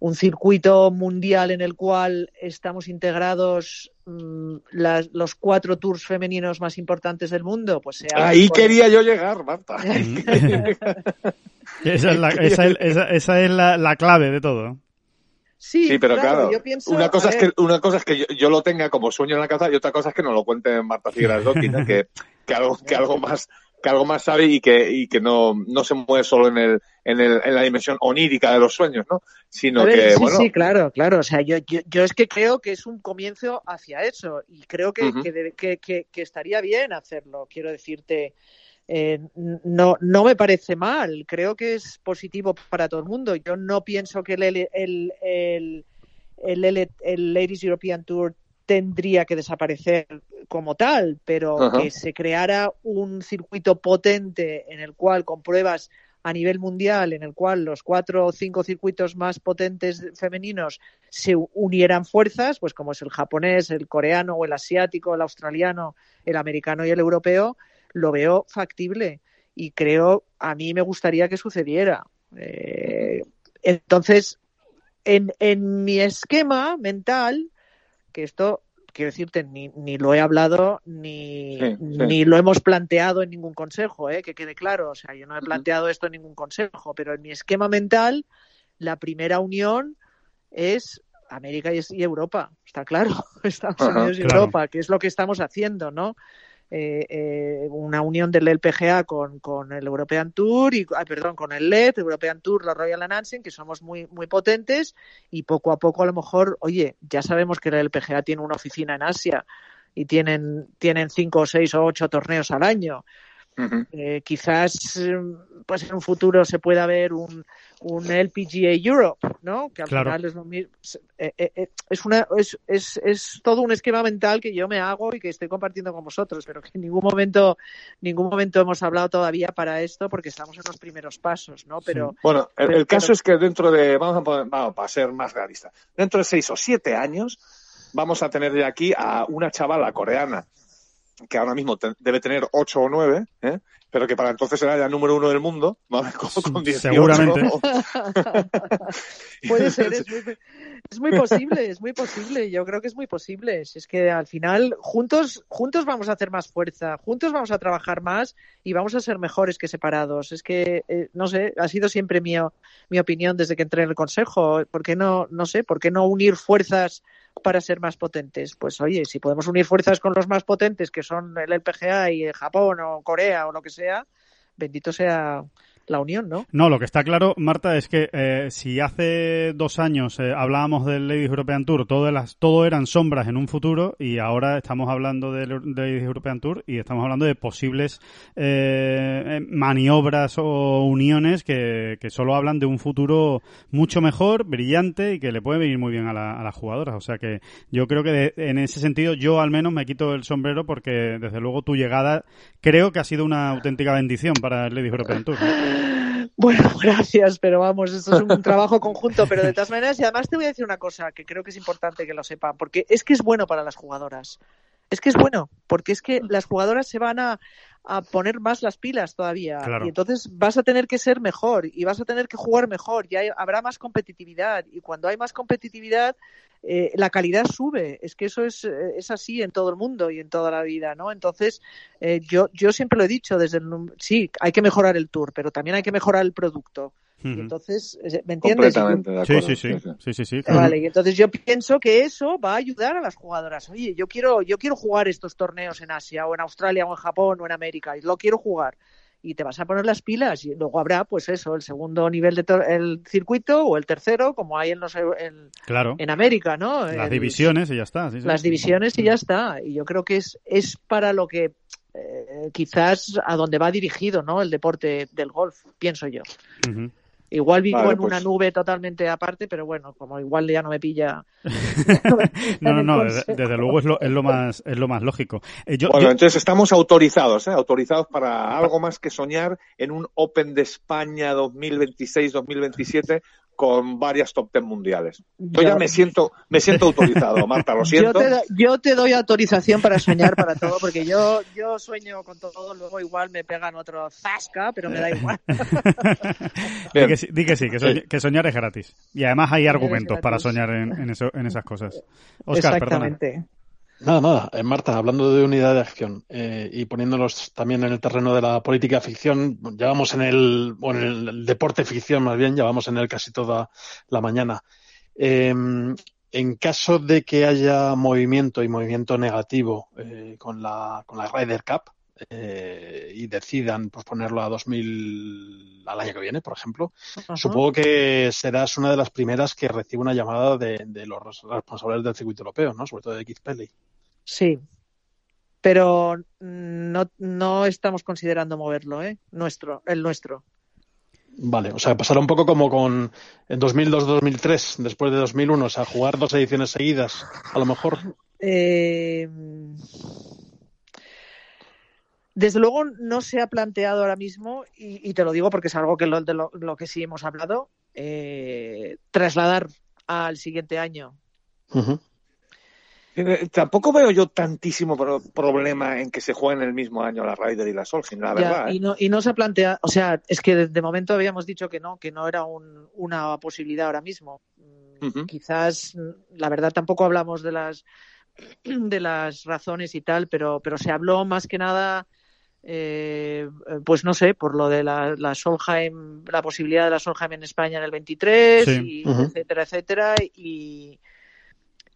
un circuito mundial en el cual estamos integrados mm, los cuatro tours femeninos más importantes del mundo, pues sea ahí quería yo llegar, Marta. esa es, la, esa, esa es la, la clave de todo. Sí, pero claro, una, cosa es que, una cosa es que yo, lo tenga como sueño en la casa y otra cosa es que no lo cuente Marta Figueras que, que, algo, que algo más que algo más sabe y que, y que no, no se mueve solo en, el, en, el, en la dimensión onírica de los sueños, ¿no? Sino que, sí, bueno... Sí, claro, claro. O sea, yo, yo, es que creo que es un comienzo hacia eso y creo que, que, que, estaría bien hacerlo. Quiero decirte, eh, no, no me parece mal. Creo que es positivo para todo el mundo. Yo no pienso que el, el, el, el, el Ladies European Tour tendría que desaparecer como tal, pero que se creara un circuito potente en el cual con pruebas a nivel mundial, en el cual los cuatro o cinco circuitos más potentes femeninos se unieran fuerzas, pues como es el japonés, el coreano o el asiático, el australiano, el americano y el europeo, lo veo factible y creo, a mí me gustaría que sucediera. Eh, entonces, en, en mi esquema mental, que esto quiero decirte, ni, ni lo he hablado ni, ni lo hemos planteado en ningún consejo, ¿eh? que quede claro. O sea, yo no he planteado esto en ningún consejo, pero en mi esquema mental, la primera unión es América y, Europa, está claro. Estados Unidos y Europa, que es lo que estamos haciendo, ¿no? Eh, eh, una unión del LPGA con, con, el European Tour y perdón con el LED, European Tour, la Royal Announcing, que somos muy muy potentes y poco a poco a lo mejor, oye, ya sabemos que el LPGA tiene una oficina en Asia y tienen tienen cinco, seis o ocho torneos al año. Eh, quizás pues en un futuro se pueda ver un, un LPGA Europe, ¿no? Que al final es lo mismo. Eh, eh, es, una, es, es, es, todo un esquema mental que yo me hago y que estoy compartiendo con vosotros, pero que en ningún momento, ningún momento hemos hablado todavía para esto porque estamos en los primeros pasos, ¿no? Pero bueno, el, caso es que dentro de, vamos a, vamos a ser más realistas, dentro de seis o siete años vamos a tener de aquí a una chavala coreana que ahora mismo debe tener 8 o 9, ¿eh? pero que para entonces era ya número uno del mundo, ¿vale? con, Seguramente. Puede ser, es muy, es muy, posible, es muy posible, yo creo que es muy posible. Es que al final juntos, juntos vamos a hacer más fuerza, juntos vamos a trabajar más y vamos a ser mejores que separados. Es que, eh, no sé, ha sido siempre mi, mi opinión desde que entré en el Consejo. ¿Por qué no, no sé, por qué no unir fuerzas para ser más potentes. Pues oye, si podemos unir fuerzas con los más potentes, que son el LPGA y Japón o Corea o lo que sea, bendito sea la unión, ¿no? No, lo que está claro, Marta, es que eh, si hace dos años eh, hablábamos del Ladies European Tour, todo, las, todo eran sombras en un futuro y ahora estamos hablando del Ladies European Tour y estamos hablando de posibles eh, maniobras o uniones que, que solo hablan de un futuro mucho mejor, brillante y que le puede venir muy bien a, la, a las jugadoras. O sea que yo creo que en ese sentido yo al menos me quito el sombrero porque desde luego tu llegada creo que ha sido una auténtica bendición para el Ladies European Tour. Bueno, gracias, pero vamos, esto es un trabajo conjunto, pero de todas maneras, y además te voy a decir una cosa que creo que es importante que lo sepan, porque es que es bueno para las jugadoras. Es que es bueno, porque es que las jugadoras se van a, a poner más las pilas todavía. Y entonces vas a tener que ser mejor y vas a tener que jugar mejor y habrá más competitividad. Y cuando hay más competitividad, eh, la calidad sube. Es que eso es, eh, es así en todo el mundo y en toda la vida, ¿no? Entonces, eh, yo, yo siempre lo he dicho desde el... Sí, hay que mejorar el tour, pero también hay que mejorar el producto. Y entonces, ¿me entiendes? Sí, sí, sí. sí, sí, sí Vale, y entonces yo pienso que eso va a ayudar a las jugadoras. Oye, yo quiero, yo quiero jugar estos torneos en Asia o en Australia o en Japón o en América y lo quiero jugar. Y te vas a poner las pilas y luego habrá, pues eso, el segundo nivel del el circuito o el tercero, como hay en los en, claro. en América, ¿no? Las divisiones y ya está. las divisiones y ya está. Y yo creo que es, es para lo que eh, quizás a donde va dirigido, ¿no? El deporte del golf, pienso yo. Igual vivo en una pues. nube totalmente aparte, pero bueno, como igual ya no me pilla. no, no, no, desde, luego es lo, es lo más es lo más lógico. Eh, bueno, entonces estamos autorizados, ¿eh? autorizados para algo más que soñar en un Open de España 2026-2027 con varias top ten mundiales. Yo ya me siento, me siento autorizado, Marta, lo siento. Yo te, doy autorización para soñar para todo, porque yo, yo sueño con todo, luego igual me pegan otro zasca, pero me da igual. di, que sí, que, sí que, soñar es gratis. Y además hay argumentos para soñar en, eso, en esas cosas. Oscar, Exactamente. Nada, nada. Eh, Marta, hablando de unidad de acción eh, y poniéndolos también en el terreno de la política ficción, ya vamos en el, o en el deporte ficción más bien, ya vamos en él casi toda la mañana. Em, en caso de que haya movimiento y movimiento negativo eh, con, la, con la Ryder Cup y decidan posponerlo a 2000 al año que viene, por ejemplo, supongo que serás una de las primeras que recibe una llamada de, de los responsables del circuito europeo, ¿no? Sobre todo de Pelly. Sí, pero no, no estamos considerando moverlo, ¿eh? Nuestro, el nuestro. Vale, o sea, pasará un poco como con en 2002-2003, después de 2001, o sea, jugar dos ediciones seguidas, a lo mejor. Eh, desde luego no se ha planteado ahora mismo, y, te lo digo porque es algo que lo, de lo, que sí hemos hablado, eh, trasladar al siguiente año. Eh, tampoco veo yo tantísimo problema en que se jueguen el mismo año la Ryder y la Solheim, la verdad. y, no, y no se ha planteado, o sea, es que de, momento habíamos dicho que no, que no era una posibilidad ahora mismo. Quizás, la verdad, tampoco hablamos de las de las razones y tal, pero, pero se habló más que nada, eh, pues no sé, por lo de la, la Solheim, la posibilidad de la Solheim en España en el 23, y etcétera, etcétera, y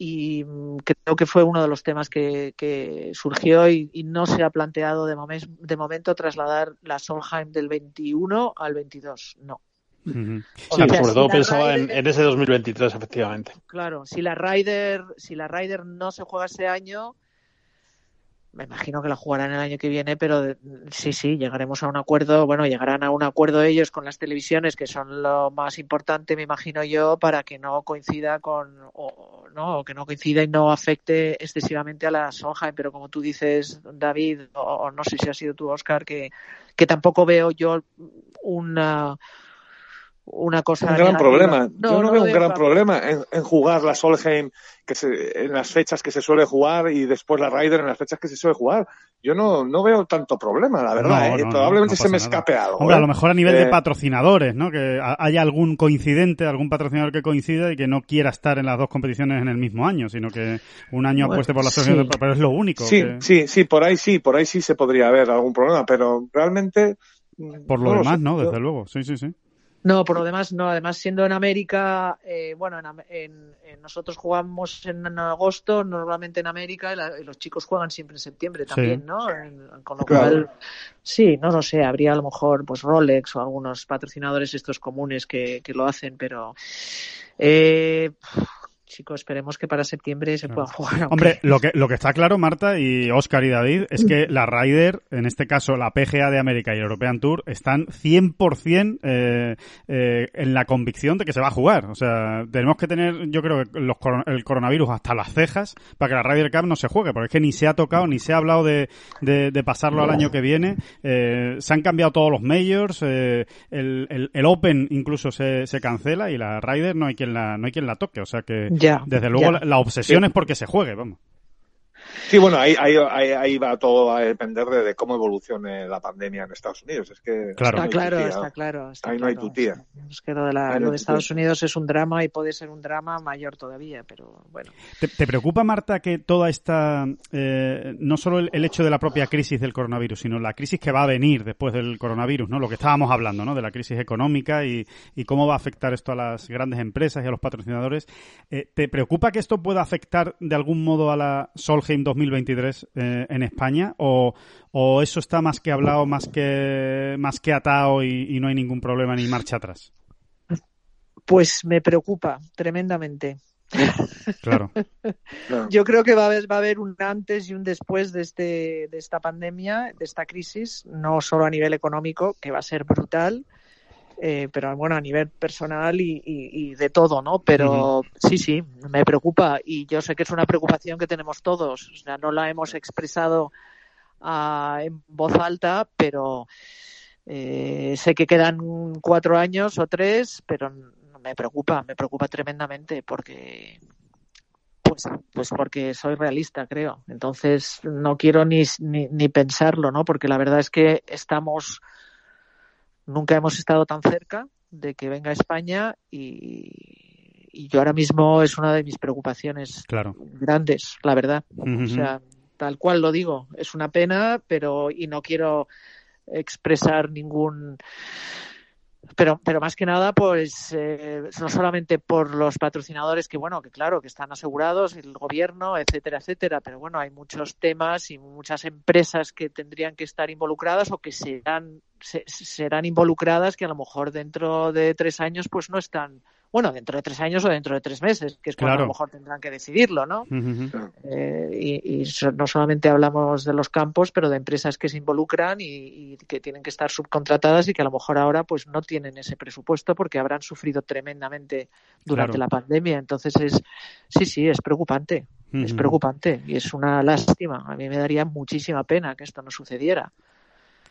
y creo que fue uno de los temas que, surgió y, no se ha planteado de, de momento trasladar la Solheim del 21 al 22, no. Sí, sobre todo pensaba en, ese 2023, efectivamente. Claro, si la Ryder, si la Ryder no se juega ese año, me imagino que la jugarán el año que viene, pero sí, sí, llegaremos a un acuerdo, bueno, llegarán a un acuerdo ellos con las televisiones, que son lo más importante, me imagino yo, para que no coincida con, o, no, que no coincida y no afecte excesivamente a la Solheim, pero como tú dices, David, o, no sé si ha sido tú, Oscar, que, que tampoco veo yo una una cosa. Un gran problema. Yo no, veo un gran problema en, jugar la Solheim que se, en las fechas que se suele jugar y después la Ryder en las fechas que se suele jugar. Yo no, no veo tanto problema, la verdad. ¿eh? Probablemente se me escape algo. Hombre, a ¿eh? lo mejor a nivel de eh, patrocinadores, ¿no? Que haya algún coincidente, algún patrocinador que coincida y que no quiera estar en las dos competiciones en el mismo año, sino que un año apueste por la Solheim, pero es lo único. Sí, sí, sí, por ahí sí, por ahí sí se podría haber algún problema, pero realmente. Por lo demás, no, desde luego. Sí, sí, sí. No, por lo demás, no. Además, siendo en América, eh, bueno, en, nosotros jugamos en agosto, normalmente en América, y, los chicos juegan siempre en septiembre también, ¿no? con lo cual, sí, no lo sé, habría a lo mejor pues Rolex o algunos patrocinadores estos comunes que, que lo hacen, pero eh, chicos, esperemos que para septiembre se pueda jugar. Hombre, lo que, lo que está claro, Marta y Oscar y David, es que la Ryder, en este caso la PGA de América y el European Tour, están 100% eh, eh, en la convicción de que se va a jugar. O sea, tenemos que tener, yo creo que los, el coronavirus hasta las cejas para que la Ryder Cup no se juegue, porque es que ni se ha tocado, ni se ha hablado de, de, pasarlo al año que viene. Eh, se han cambiado todos los majors, eh, el, el, el, Open incluso se, se cancela y la Ryder no hay quien la, no hay quien la toque. O sea que desde luego la, obsesión es porque se juegue, vamos. Sí, bueno, ahí, ahí, ahí, va todo a depender de, cómo evolucione la pandemia en Estados Unidos. Es que claro. Está, claro, está claro, ahí no hay tutía. Es que lo de, la, lo de Estados Unidos es un drama y puede ser un drama mayor todavía, pero bueno. ¿Te, preocupa, Marta, que toda esta, eh, no solo el, hecho de la propia crisis del coronavirus, sino la crisis que va a venir después del coronavirus, ¿no? Lo que estábamos hablando, ¿no? De la crisis económica y, y cómo va a afectar esto a las grandes empresas y a los patrocinadores. Eh, ¿Te preocupa que esto pueda afectar de algún modo a la Solheim 2023 eh, en España o, o, eso está más que hablado, más que más que atado y, no hay ningún problema ni marcha atrás? Pues me preocupa tremendamente. Claro. Yo creo que va a, haber, va a haber un antes y un después de, este, de esta pandemia, de esta crisis, no solo a nivel económico, que va a ser brutal, eh, pero bueno, a nivel personal y, de todo, ¿no? Pero sí, sí, me preocupa y yo sé que es una preocupación que tenemos todos, o sea, no la hemos expresado ah, en voz alta, pero eh, sé que quedan cuatro años o tres, pero me preocupa, me preocupa tremendamente porque pues, pues porque soy realista, creo. Entonces no quiero ni, ni, ni pensarlo, ¿no? Porque la verdad es que estamos nunca hemos estado tan cerca de que venga a España y, yo ahora mismo es una de mis preocupaciones grandes, la verdad. O sea, tal cual lo digo, es una pena, pero y no quiero expresar ningún pero, pero más que nada, pues eh, no solamente por los patrocinadores que, bueno, que claro, que están asegurados, el gobierno, etcétera, etcétera, pero bueno, hay muchos temas y muchas empresas que tendrían que estar involucradas o que serán, serán involucradas que a lo mejor dentro de tres años pues no están bueno, dentro de tres años o dentro de tres meses, que es cuando a lo mejor tendrán que decidirlo, ¿no? eh, y, no solamente hablamos de los campos, pero de empresas que se involucran y, que tienen que estar subcontratadas y que a lo mejor ahora pues no tienen ese presupuesto porque habrán sufrido tremendamente durante la pandemia. Entonces es, sí, sí, es preocupante. Es preocupante y es una lástima. A mí me daría muchísima pena que esto no sucediera.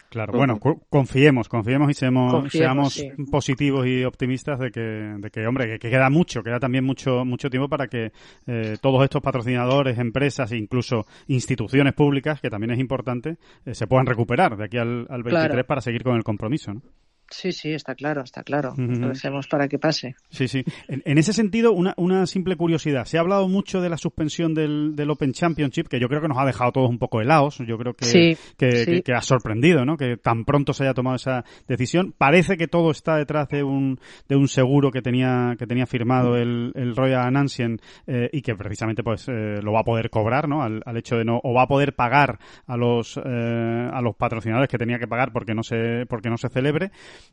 Claro, bueno, confiemos, confiemos y seamos, seamos positivos y optimistas de que, de que hombre, que, queda mucho, queda también mucho, mucho tiempo para que eh, todos estos patrocinadores, empresas e incluso instituciones públicas, que también es importante, eh, se puedan recuperar de aquí al, al 23 para seguir con el compromiso, ¿no? Sí, sí, está claro, está claro. Lo hacemos para que pase. Sí, sí. En, ese sentido, una, una, simple curiosidad. Se ha hablado mucho de la suspensión del, del, Open Championship, que yo creo que nos ha dejado todos un poco helados. Yo creo que, que, ha sorprendido, ¿no? Que tan pronto se haya tomado esa decisión. Parece que todo está detrás de un, de un seguro que tenía, que tenía firmado el, el Royal Nansien eh, y que precisamente pues eh, lo va a poder cobrar, ¿no? Al, al, hecho de no, o va a poder pagar a los, eh, a los patrocinadores que tenía que pagar porque no se, porque no se celebre.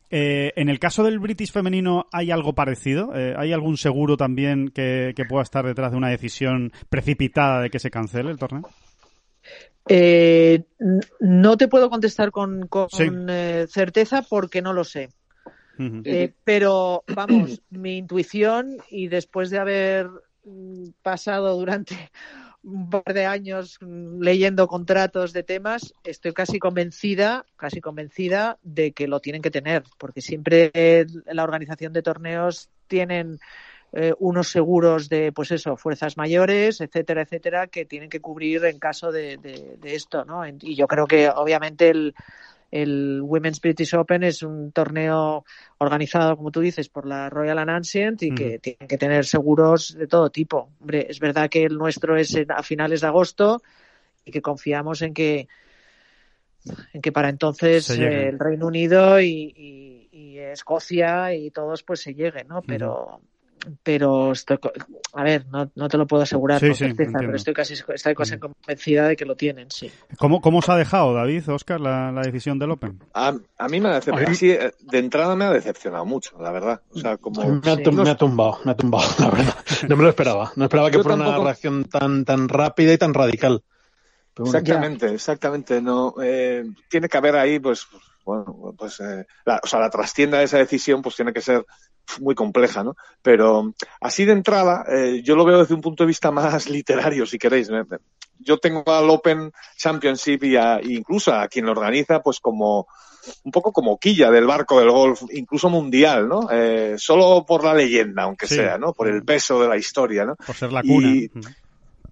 Eh, en el caso del British femenino, ¿hay algo parecido? Eh, ¿Hay algún seguro también que, pueda estar detrás de una decisión precipitada de que se cancele el torneo? Eh, no te puedo contestar con, certeza porque no lo sé. pero vamos, mi intuición y después de haber mm, pasado durante un par de años leyendo contratos de temas, estoy casi convencida, casi convencida de que lo tienen que tener, porque siempre la organización de torneos tienen eh, unos seguros de, pues eso, fuerzas mayores, etcétera, etcétera, que tienen que cubrir en caso de, de esto, ¿no? Y yo creo que obviamente el, el Women's British Open es un torneo organizado, como tú dices, por la Royal and Ancient y que tiene que tener seguros de todo tipo. Hombre, es verdad que el nuestro es a finales de agosto y que confiamos en que en que para entonces el Reino Unido y, Escocia y todos pues se lleguen, ¿no? Pero pero estoy, a ver, no, no te lo puedo asegurar con certeza, pero estoy casi, estoy casi convencida de que lo tienen, sí. ¿Cómo, cómo os ha dejado, David, Oscar, la, la decisión del Open? A, a mí me ha decepcionado, sí, de entrada me ha decepcionado mucho, la verdad. O sea, como... me, ha, me, ha, tumbado, me ha tumbado, la verdad. No me lo esperaba, no esperaba que fuera una reacción tan, tan rápida y tan radical. exactamente, exactamente. No, eh, tiene que haber ahí, pues, bueno, pues, eh, la, o sea, la trastienda de esa decisión, pues tiene que ser muy compleja, ¿no? Pero así de entrada, eh, yo lo veo desde un punto de vista más literario, si queréis. Yo tengo al Open Championship y a, incluso a quien lo organiza, pues como un poco como quilla del barco del golf, incluso mundial, ¿no? Eh, solo por la leyenda, aunque sea, ¿no? Por el peso de la historia, ¿no? Por ser la cuna.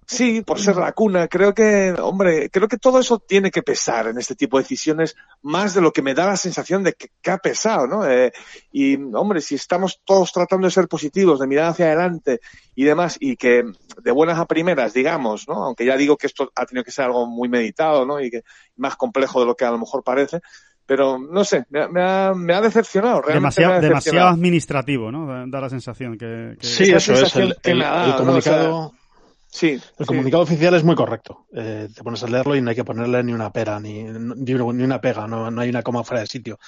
Sí, por ser la cuna. Creo que, hombre, creo que todo eso tiene que pesar en este tipo de decisiones más de lo que me da la sensación de que, ha pesado, ¿no? Eh, y, hombre, si estamos todos tratando de ser positivos, de mirar hacia adelante y demás, y que de buenas a primeras, digamos, ¿no? Aunque ya digo que esto ha tenido que ser algo muy meditado, ¿no? Y que más complejo de lo que a lo mejor parece, pero no sé, me, ha, me ha, decepcionado. Realmente demasiado, demasiado administrativo, ¿no? Da, la sensación que. Sí, eso es. El, comunicado. Sí. El comunicado oficial es muy correcto. Eh, te pones a leerlo y no hay que ponerle ni una pera, ni, ni una pega, no, no, hay una coma fuera de sitio.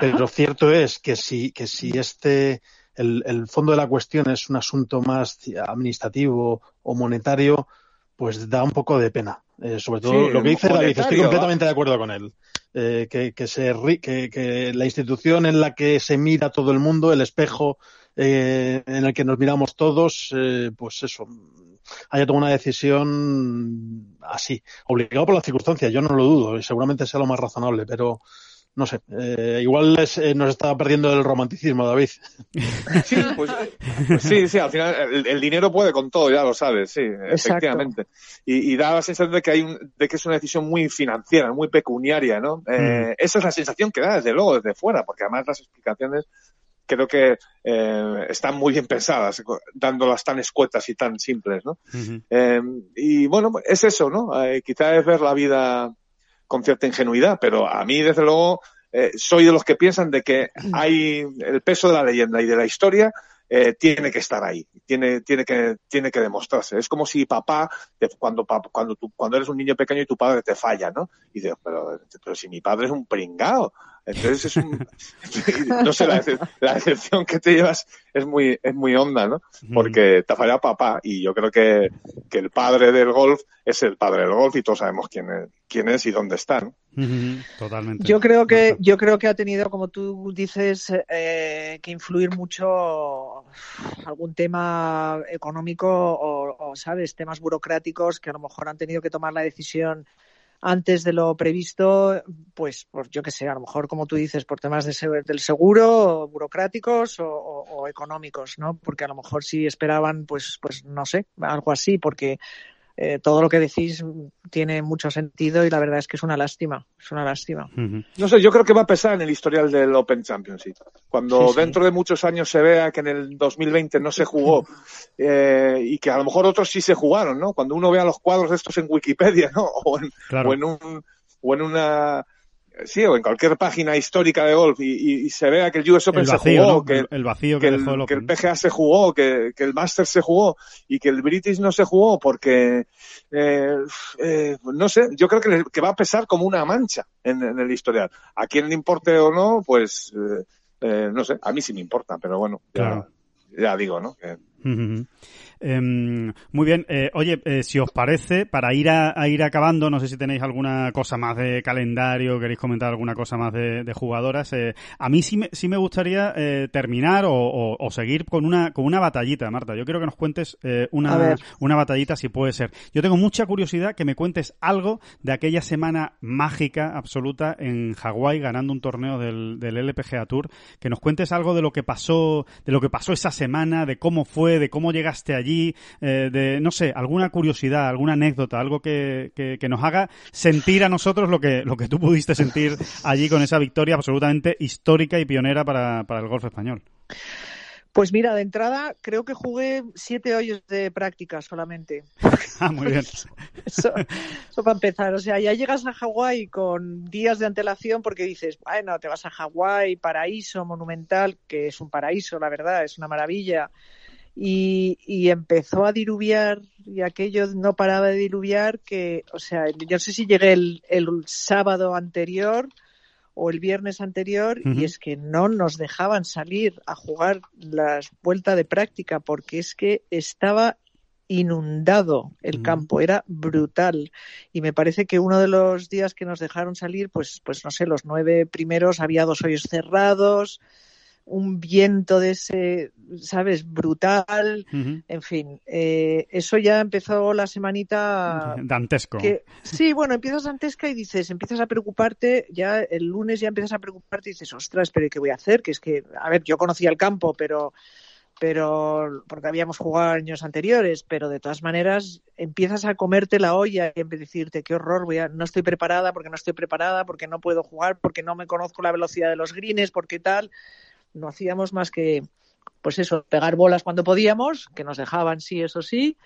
Pero cierto es que si, que si este, el, el, fondo de la cuestión es un asunto más administrativo o monetario, pues da un poco de pena. Eh, sobre todo lo que dice David, estoy completamente de acuerdo con él. Eh, que, que, se, que, que la institución en la que se mira todo el mundo, el espejo eh, en el que nos miramos todos, eh, pues eso, haya tomado una decisión así, obligado por las circunstancias, yo no lo dudo, y seguramente sea lo más razonable, pero no sé, eh, igual eh, nos está perdiendo el romanticismo, David. Sí, pues, pues sí, sí, al final el, dinero puede con todo, ya lo sabes, sí, efectivamente. Y, da la sensación de que hay un, de que es una decisión muy financiera, muy pecuniaria, ¿no? Eh, mm. Esa es la sensación que da desde luego, desde fuera, porque además las explicaciones creo que eh, están muy bien pensadas, dándolas tan escuetas y tan simples, ¿no? eh, y bueno, es eso, ¿no? Eh, quizá es ver la vida con cierta ingenuidad, pero a mí, desde luego, eh, soy de los que piensan de que hay el peso de la leyenda y de la historia eh, tiene que estar ahí, tiene, tiene, que, tiene que demostrarse. Es como si papá, cuando, cuando, tú, cuando eres un niño pequeño y tu padre te falla, ¿no? Y dices, pero, pero si mi padre es un pringao, Entonces es un, no sé, la, decepción que te llevas es muy, es muy honda, ¿no? Porque te ha fallado papá y yo creo que, que el padre del golf es el padre del golf y todos sabemos quién es, quién es y dónde está, ¿no? Totalmente. Yo creo que, yo creo que ha tenido, como tú dices, eh, que influir mucho algún tema económico o, sabes, temas burocráticos que a lo mejor han tenido que tomar la decisión antes de lo previsto, pues, pues yo qué sé, a lo mejor como tú dices, por temas de, del seguro, burocráticos o, económicos, ¿no? Porque a lo mejor si esperaban, pues, pues no sé, algo así, porque eh, todo lo que decís tiene mucho sentido y la verdad es que es una lástima, es una lástima. No sé, yo creo que va a pesar en el historial del Open Championship. Cuando dentro de muchos años se vea que en el 2020 no se jugó eh, y que a lo mejor otros sí se jugaron, ¿no? Cuando uno vea los cuadros de estos en Wikipedia, ¿no? O en, o en un o en una sí, o en cualquier página histórica de golf y, se vea que el US Open se jugó, que el, vacío que, el, PGA se jugó, que, el Masters se jugó y que el British no se jugó porque, eh, eh, no sé, yo creo que, va a pesar como una mancha en, el historial. A quien le importe o no, pues, eh, no sé, a mí sí me importa, pero bueno, ya, digo, ¿no? Em, muy bien. Eh, oye, eh, si os parece, para ir a, ir acabando, no sé si tenéis alguna cosa más de calendario, queréis comentar alguna cosa más de, jugadoras. Eh, a mí sí me, sí me gustaría terminar o, seguir con una, con una batallita, Marta. Yo quiero que nos cuentes una, una batallita, si puede ser. Yo tengo mucha curiosidad que me cuentes algo de aquella semana mágica absoluta en Hawái ganando un torneo del, del LPGA Tour. Que nos cuentes algo de lo que pasó, de lo que pasó esa semana, de cómo fue, de cómo llegaste allí eh, de, no sé, alguna curiosidad, alguna anécdota, algo que, que, nos haga sentir a nosotros lo que, lo que tú pudiste sentir allí con esa victoria absolutamente histórica y pionera para, para el golf español. Pues mira, de entrada creo que jugué siete hoyos de práctica solamente. ah, muy bien. eso, eso, para empezar. O sea, ya llegas a Hawái con días de antelación porque dices, bueno, te vas a Hawái, paraíso monumental, que es un paraíso, la verdad, es una maravilla y, empezó a diluviar y aquello no paraba de diluviar que, o sea, yo no sé si llegué el, sábado anterior o el viernes anterior y es que no nos dejaban salir a jugar la vuelta de práctica porque es que estaba inundado el campo, era brutal. Y me parece que uno de los días que nos dejaron salir, pues, pues no sé, los nueve primeros había dos hoyos cerrados, un viento de ese, ¿sabes? Brutal. En fin, eh, eso ya empezó la semanita. Dantesco. sí, bueno, empiezas dantesca y dices, empiezas a preocuparte, ya el lunes ya empiezas a preocuparte y dices, ostras, pero ¿qué voy a hacer? Que es que, a ver, yo conocía el campo, pero pero porque habíamos jugado años anteriores, pero de todas maneras empiezas a comerte la olla y a decirte qué horror, voy a, no estoy preparada porque no estoy preparada, porque no puedo jugar, porque no me conozco la velocidad de los greens, porque tal no hacíamos más que, pues eso, pegar bolas cuando podíamos, que nos dejaban, sí, eso sí.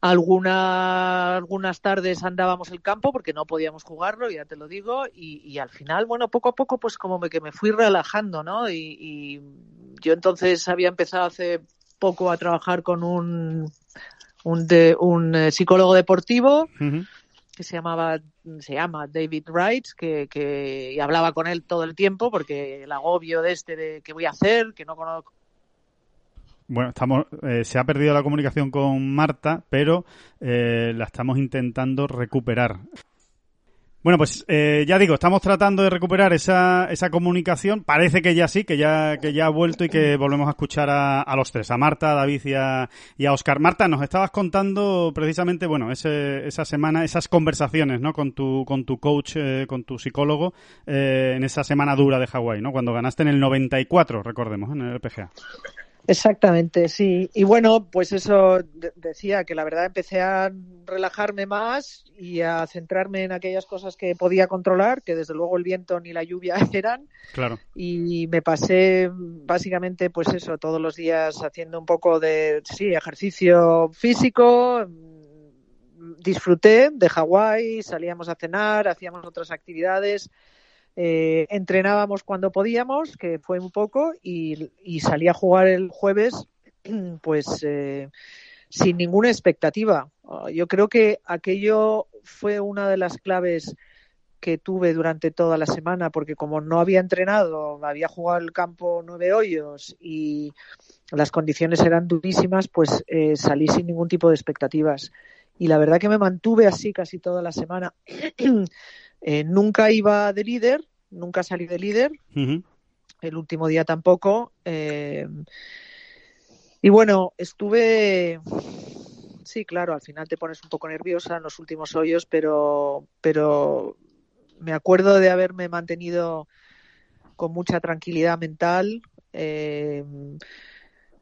Alguna, algunas tardes andábamos el campo porque no podíamos jugarlo, ya te lo digo, y, al final, bueno, poco a poco, pues como me, que me fui relajando, ¿no? Y, yo entonces había empezado hace poco a trabajar con un, un, de, un eh, psicólogo deportivo que se llamaba se llama David Wright que, que y hablaba con él todo el tiempo porque el agobio de este de qué voy a hacer que no conozco bueno, estamos, eh, se ha perdido la comunicación con Marta, pero eh, la estamos intentando recuperar. Bueno, pues eh, ya digo, estamos tratando de recuperar esa, esa comunicación. Parece que ya sí, que ya, que ya ha vuelto y que volvemos a escuchar a, a los tres, a Marta, a David y a, y a Oscar. Marta, nos estabas contando precisamente, bueno, ese, esa semana, esas conversaciones, ¿no? Con tu, con tu coach, eh, con tu psicólogo, eh, en esa semana dura de Hawái, ¿no? Cuando ganaste en el 94, recordemos, en el PGA. Exactamente, sí. Y bueno, pues eso decía que la verdad empecé a relajarme más y a centrarme en aquellas cosas que podía controlar, que desde luego el viento ni la lluvia eran. Claro. Y me pasé básicamente, pues eso, todos los días haciendo un poco de, sí, ejercicio físico. Disfruté de Hawái, salíamos a cenar, hacíamos otras actividades eh, entrenábamos cuando podíamos, que fue un poco, y, y salí a jugar el jueves, pues eh, sin ninguna expectativa. Yo creo que aquello fue una de las claves que tuve durante toda la semana, porque como no había entrenado, había jugado el campo nueve hoyos y las condiciones eran durísimas, pues eh, salí sin ningún tipo de expectativas. Y la verdad que me mantuve así casi toda la semana. eh, nunca iba de líder, nunca salí de líder. El último día tampoco. Eh, y bueno, estuve sí, claro, al final te pones un poco nerviosa en los últimos hoyos, pero, pero me acuerdo de haberme mantenido con mucha tranquilidad mental, eh,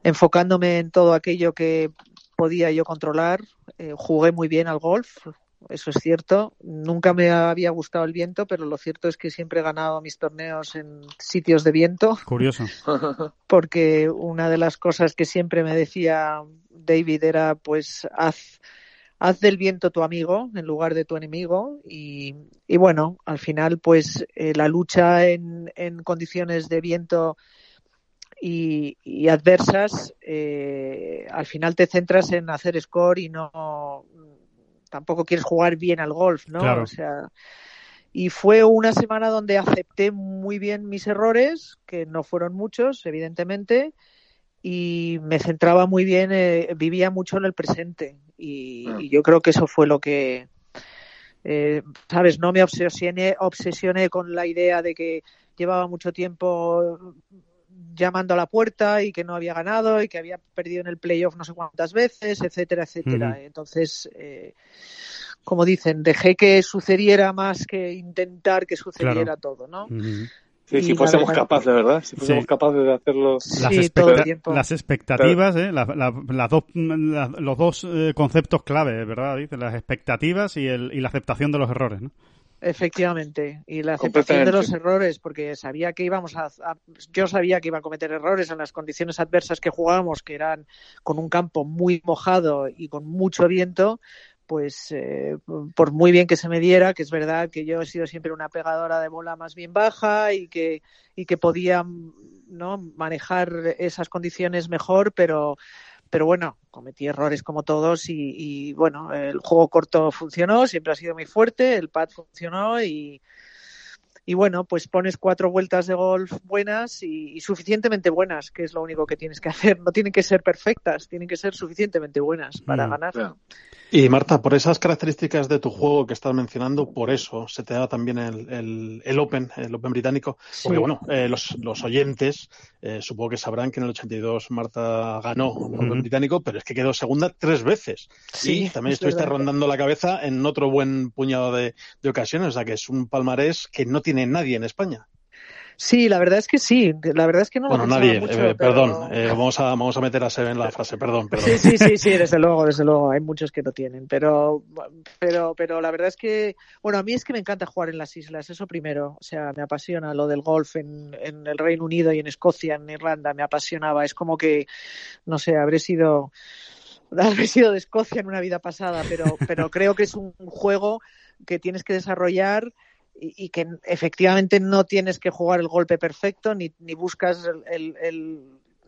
enfocándome en todo aquello que podía yo controlar. Eh, jugué muy bien al golf, eso es cierto. Nunca me había gustado el viento, pero lo cierto es que siempre he ganado mis torneos en sitios de viento. Curioso. Porque una de las cosas que siempre me decía David era, pues, haz, haz del viento tu amigo en lugar de tu enemigo. Y, y bueno, al final, pues, eh, la lucha en, en condiciones de viento y, y adversas, eh, al final te centras en hacer score y no tampoco quieres jugar bien al golf, ¿no? Claro. O sea, y fue una semana donde acepté muy bien mis errores, que no fueron muchos, evidentemente, y me centraba muy bien, eh, vivía mucho en el presente. Y, Ah. y yo creo que eso fue lo que, eh, sabes, no me obsesioné, obsesioné con la idea de que llevaba mucho tiempo llamando a la puerta y que no había ganado y que había perdido en el playoff no sé cuántas veces, etcétera, etcétera. Entonces, eh, como dicen, dejé que sucediera más que intentar que sucediera Claro. todo, ¿no? Sí, si fuésemos capaces, verdad, si fuésemos Sí. capaces de hacerlo. Las, Sí, expecta- todo el tiempo. las expectativas, ¿eh? La- la- las dos, la- los dos eh, conceptos clave, ¿verdad? David? Las expectativas y, el, y la aceptación de los errores, ¿no? Efectivamente, y la aceptación de los errores, porque sabía que íbamos a, a- yo sabía que iba a cometer errores en las condiciones adversas que jugábamos, que eran con un campo muy mojado y con mucho viento, pues eh, por muy bien que se me diera, que es verdad que yo he sido siempre una pegadora de bola más bien baja y que y que podía no manejar esas condiciones mejor, pero pero bueno, cometí errores como todos y, y, bueno, el juego corto funcionó, siempre ha sido muy fuerte, el pad funcionó y, y bueno, pues pones cuatro vueltas de golf buenas y, y, suficientemente buenas, que es lo único que tienes que hacer. No tienen que ser perfectas, tienen que ser suficientemente buenas para Mm, ganar. Claro. Y Marta, por esas características de tu juego que estás mencionando, por eso se te da también el, el, el Open, el Open británico. Sí. Porque bueno, eh, los, los oyentes eh, supongo que sabrán que en el 82 Marta ganó el Open británico, pero es que quedó segunda tres veces. Sí, y también es estuviste verdad. rondando la cabeza en otro buen puñado de, de ocasiones. O sea que es un palmarés que no tiene nadie en España. Sí, la verdad es que sí. La verdad es que no bueno, lo nadie, mucho, eh, pero- perdón. eh, vamos, a, vamos a meter a Seb en la frase, perdón, perdón. Sí, sí, sí, sí, desde luego, desde luego. Hay muchos que no tienen, pero, pero, pero la verdad es que, bueno, a mí es que me encanta jugar en las islas, eso primero. O sea, me apasiona lo del golf en, en el Reino Unido y en Escocia, en Irlanda, me apasionaba. Es como que, no sé, habré sido, habré sido de Escocia en una vida pasada, pero, pero creo que es un juego que tienes que desarrollar y, y que efectivamente no tienes que jugar el golpe perfecto ni, ni buscas el, el, el,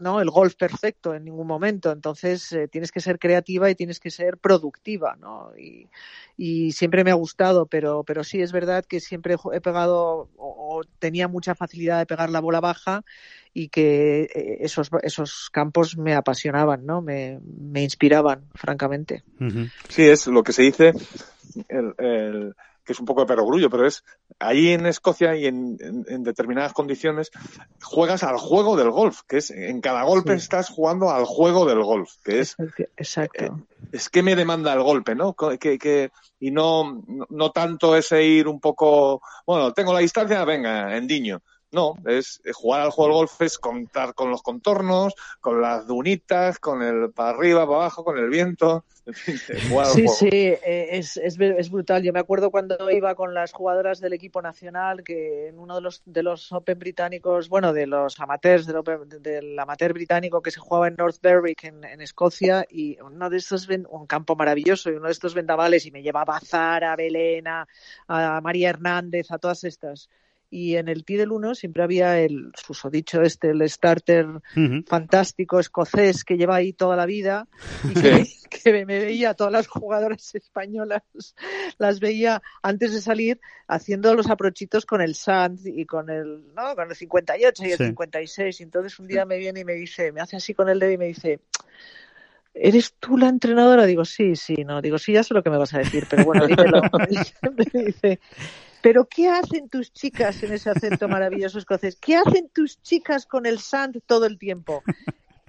no el golf perfecto en ningún momento. Entonces eh, tienes que ser creativa y tienes que ser productiva no y, y siempre me ha gustado pero pero sí es verdad que siempre he pegado o, o tenía mucha facilidad de pegar la bola baja y que eh, esos esos campos me apasionaban no me, me inspiraban francamente. Sí es lo que se dice el, el que es un poco de perogrullo, pero es ahí en Escocia y en, en, en, determinadas condiciones juegas al juego del golf, que es en cada golpe sí. estás jugando al juego del golf, que es exacto. Eh, es que me demanda el golpe, ¿no? Que, que y no, no tanto ese ir un poco, bueno, tengo la distancia, venga, endiño. No, es jugar al juego del golf es contar con los contornos, con las dunitas, con el para arriba, para abajo, con el viento. En fin, jugar al sí, juego. sí, eh, es, es, es, brutal. Yo me acuerdo cuando iba con las jugadoras del equipo nacional que en uno de los de los Open británicos, bueno, de los amateurs del, Open, del amateur británico que se jugaba en North Berwick en, en Escocia y uno de estos un campo maravilloso y uno de estos vendavales y me llevaba a Zara, a Belén, a, a María Hernández, a todas estas y en el T del 1 siempre había el susodicho este, el starter fantástico escocés que lleva ahí toda la vida y que, me veía todas las jugadoras españolas, las veía antes de salir haciendo los aprochitos con el Sand y con el, ¿no? con el 58 y el 56. Y entonces un día me viene y me dice, me hace así con el dedo y me dice, ¿eres tú la entrenadora? Digo, sí, sí, no, digo, sí, ya sé lo que me vas a decir, pero bueno, dímelo. me dice, pero ¿qué hacen tus chicas en ese acento maravilloso escocés? ¿Qué hacen tus chicas con el sand todo el tiempo?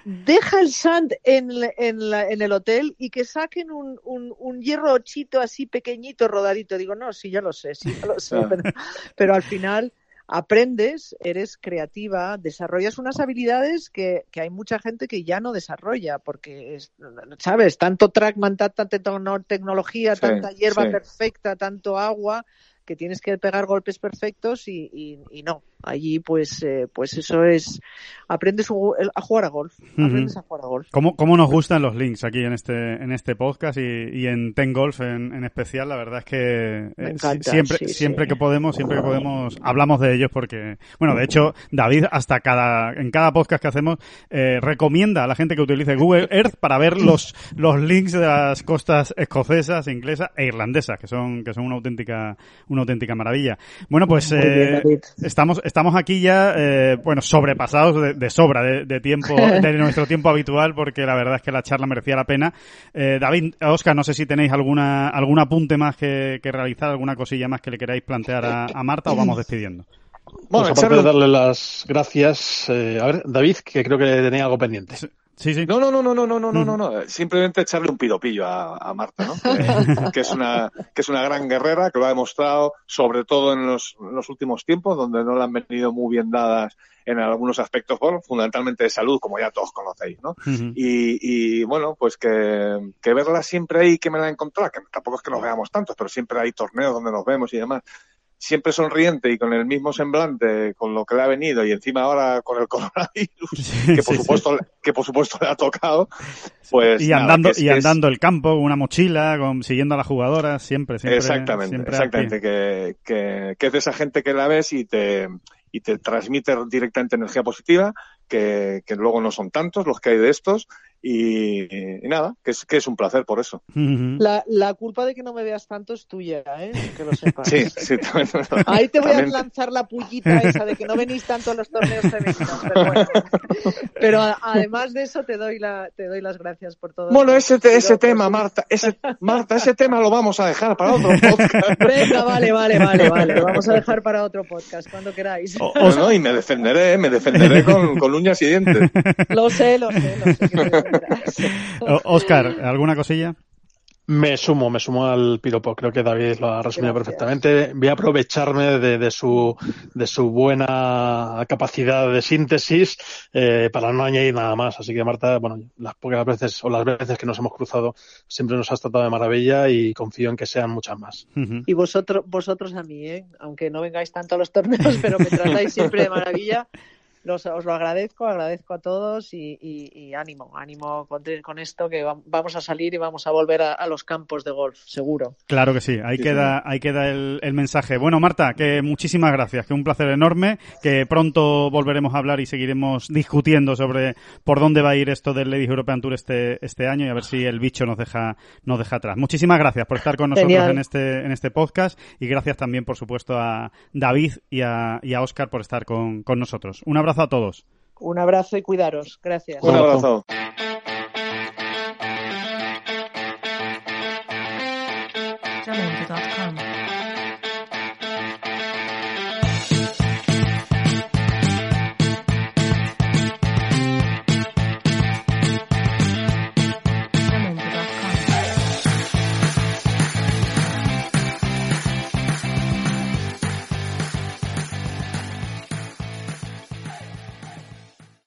Deja el sand en, en, el hotel y que saquen un, un, hierro chito así pequeñito, rodadito. Digo, no, sí, ya lo sé, sí, ya lo sé. Ah. Pero, al final aprendes, eres creativa, desarrollas unas habilidades que, que, hay mucha gente que ya no desarrolla, porque, ¿sabes? Tanto trackman, tanta tecnología, tanta hierba perfecta, tanto agua, que tienes que pegar golpes perfectos y, y, no. Allí, pues, eh, pues eso es. Aprendes a jugar a golf. Aprendes a jugar a golf. ¿Cómo, ¿Cómo, nos gustan los links aquí en este, en este podcast y, y en Ten Golf en, en, especial? La verdad es que eh, siempre, siempre que podemos, siempre que podemos, hablamos de ellos porque, bueno, de hecho, David, hasta cada, en cada podcast que hacemos, eh, recomienda a la gente que utilice Google Earth para ver los, los links de las costas escocesas, inglesas e irlandesas, que son, que son una auténtica, una auténtica maravilla. Bueno, pues eh, estamos, estamos aquí ya, eh, bueno, sobrepasados de, sobra de, tiempo, de nuestro tiempo habitual, porque la verdad es que la charla merecía la pena. Eh, David, Oscar, no sé si tenéis alguna, algún apunte más que, realizar, alguna cosilla más que le queráis plantear a, Marta o vamos despidiendo. Bueno, pues aparte de darle las gracias, a ver, David, que creo que tenía algo pendiente. Sí, sí. No, no, no, no, no, no, no, no, no, no. Simplemente echarle un piropillo a, a Marta, ¿no? Que, es una, que es una gran guerrera, que lo ha demostrado, sobre todo en los, los últimos tiempos, donde no le han venido muy bien dadas en algunos aspectos, bueno, fundamentalmente de salud, como ya todos conocéis, ¿no? y, y, bueno, pues que, que verla siempre ahí, que me la he encontrado, que tampoco es que nos veamos tantos, pero siempre hay torneos donde nos vemos y demás, siempre sonriente y con el mismo semblante con lo que le ha venido y encima ahora con el coronavirus que por supuesto que por supuesto le ha tocado pues y andando y andando el campo con una mochila con, siguiendo a las jugadoras siempre siempre exactamente exactamente que, que, que es de esa gente que la ves y te y te transmite directamente energía positiva que, que luego no son tantos los que hay de estos y, nada, que es, que es un placer por eso. La, la, culpa de que no me veas tanto es tuya, ¿eh? Que lo sepas. Sí, sí, también, Ahí te voy a lanzar la pullita esa de que no venís tanto a los torneos femeninos. Pero, bueno. pero además de eso te doy, la, te doy las gracias por todo. Bueno, ese, ese tema, Marta, ese, Marta, ese tema lo vamos a dejar para otro podcast. Venga, vale, vale, vale, vale. Lo vamos a dejar para otro podcast, cuando queráis. no, y me defenderé, me defenderé con, con uñas y dientes. Lo sé, lo sé, lo sé. Oscar, ¿alguna cosilla? Me sumo, me sumo al piropo. Creo que David lo ha resumido perfectamente. Voy a aprovecharme de, su, de su buena capacidad de síntesis eh, para no añadir nada más. Así que Marta, bueno, las pocas veces o las veces que nos hemos cruzado siempre nos has tratado de maravilla y confío en que sean muchas más. Y vosotros, vosotros a mí, ¿eh? aunque no vengáis tanto a los torneos, pero me tratáis siempre de maravilla os lo agradezco, agradezco a todos y, ánimo, ánimo con, esto que vamos a salir y vamos a volver a, los campos de golf, seguro. Claro que sí, ahí queda, ahí queda el, mensaje. Bueno, Marta, que muchísimas gracias, que un placer enorme, que pronto volveremos a hablar y seguiremos discutiendo sobre por dónde va a ir esto del Ladies European Tour este, este año y a ver si el bicho nos deja, nos deja atrás. Muchísimas gracias por estar con nosotros en este, en este podcast y gracias también, por supuesto, a David y a, y a Oscar por estar con, con nosotros. Un abrazo abrazo a todos. Un abrazo y cuidaros. Gracias. Un abrazo.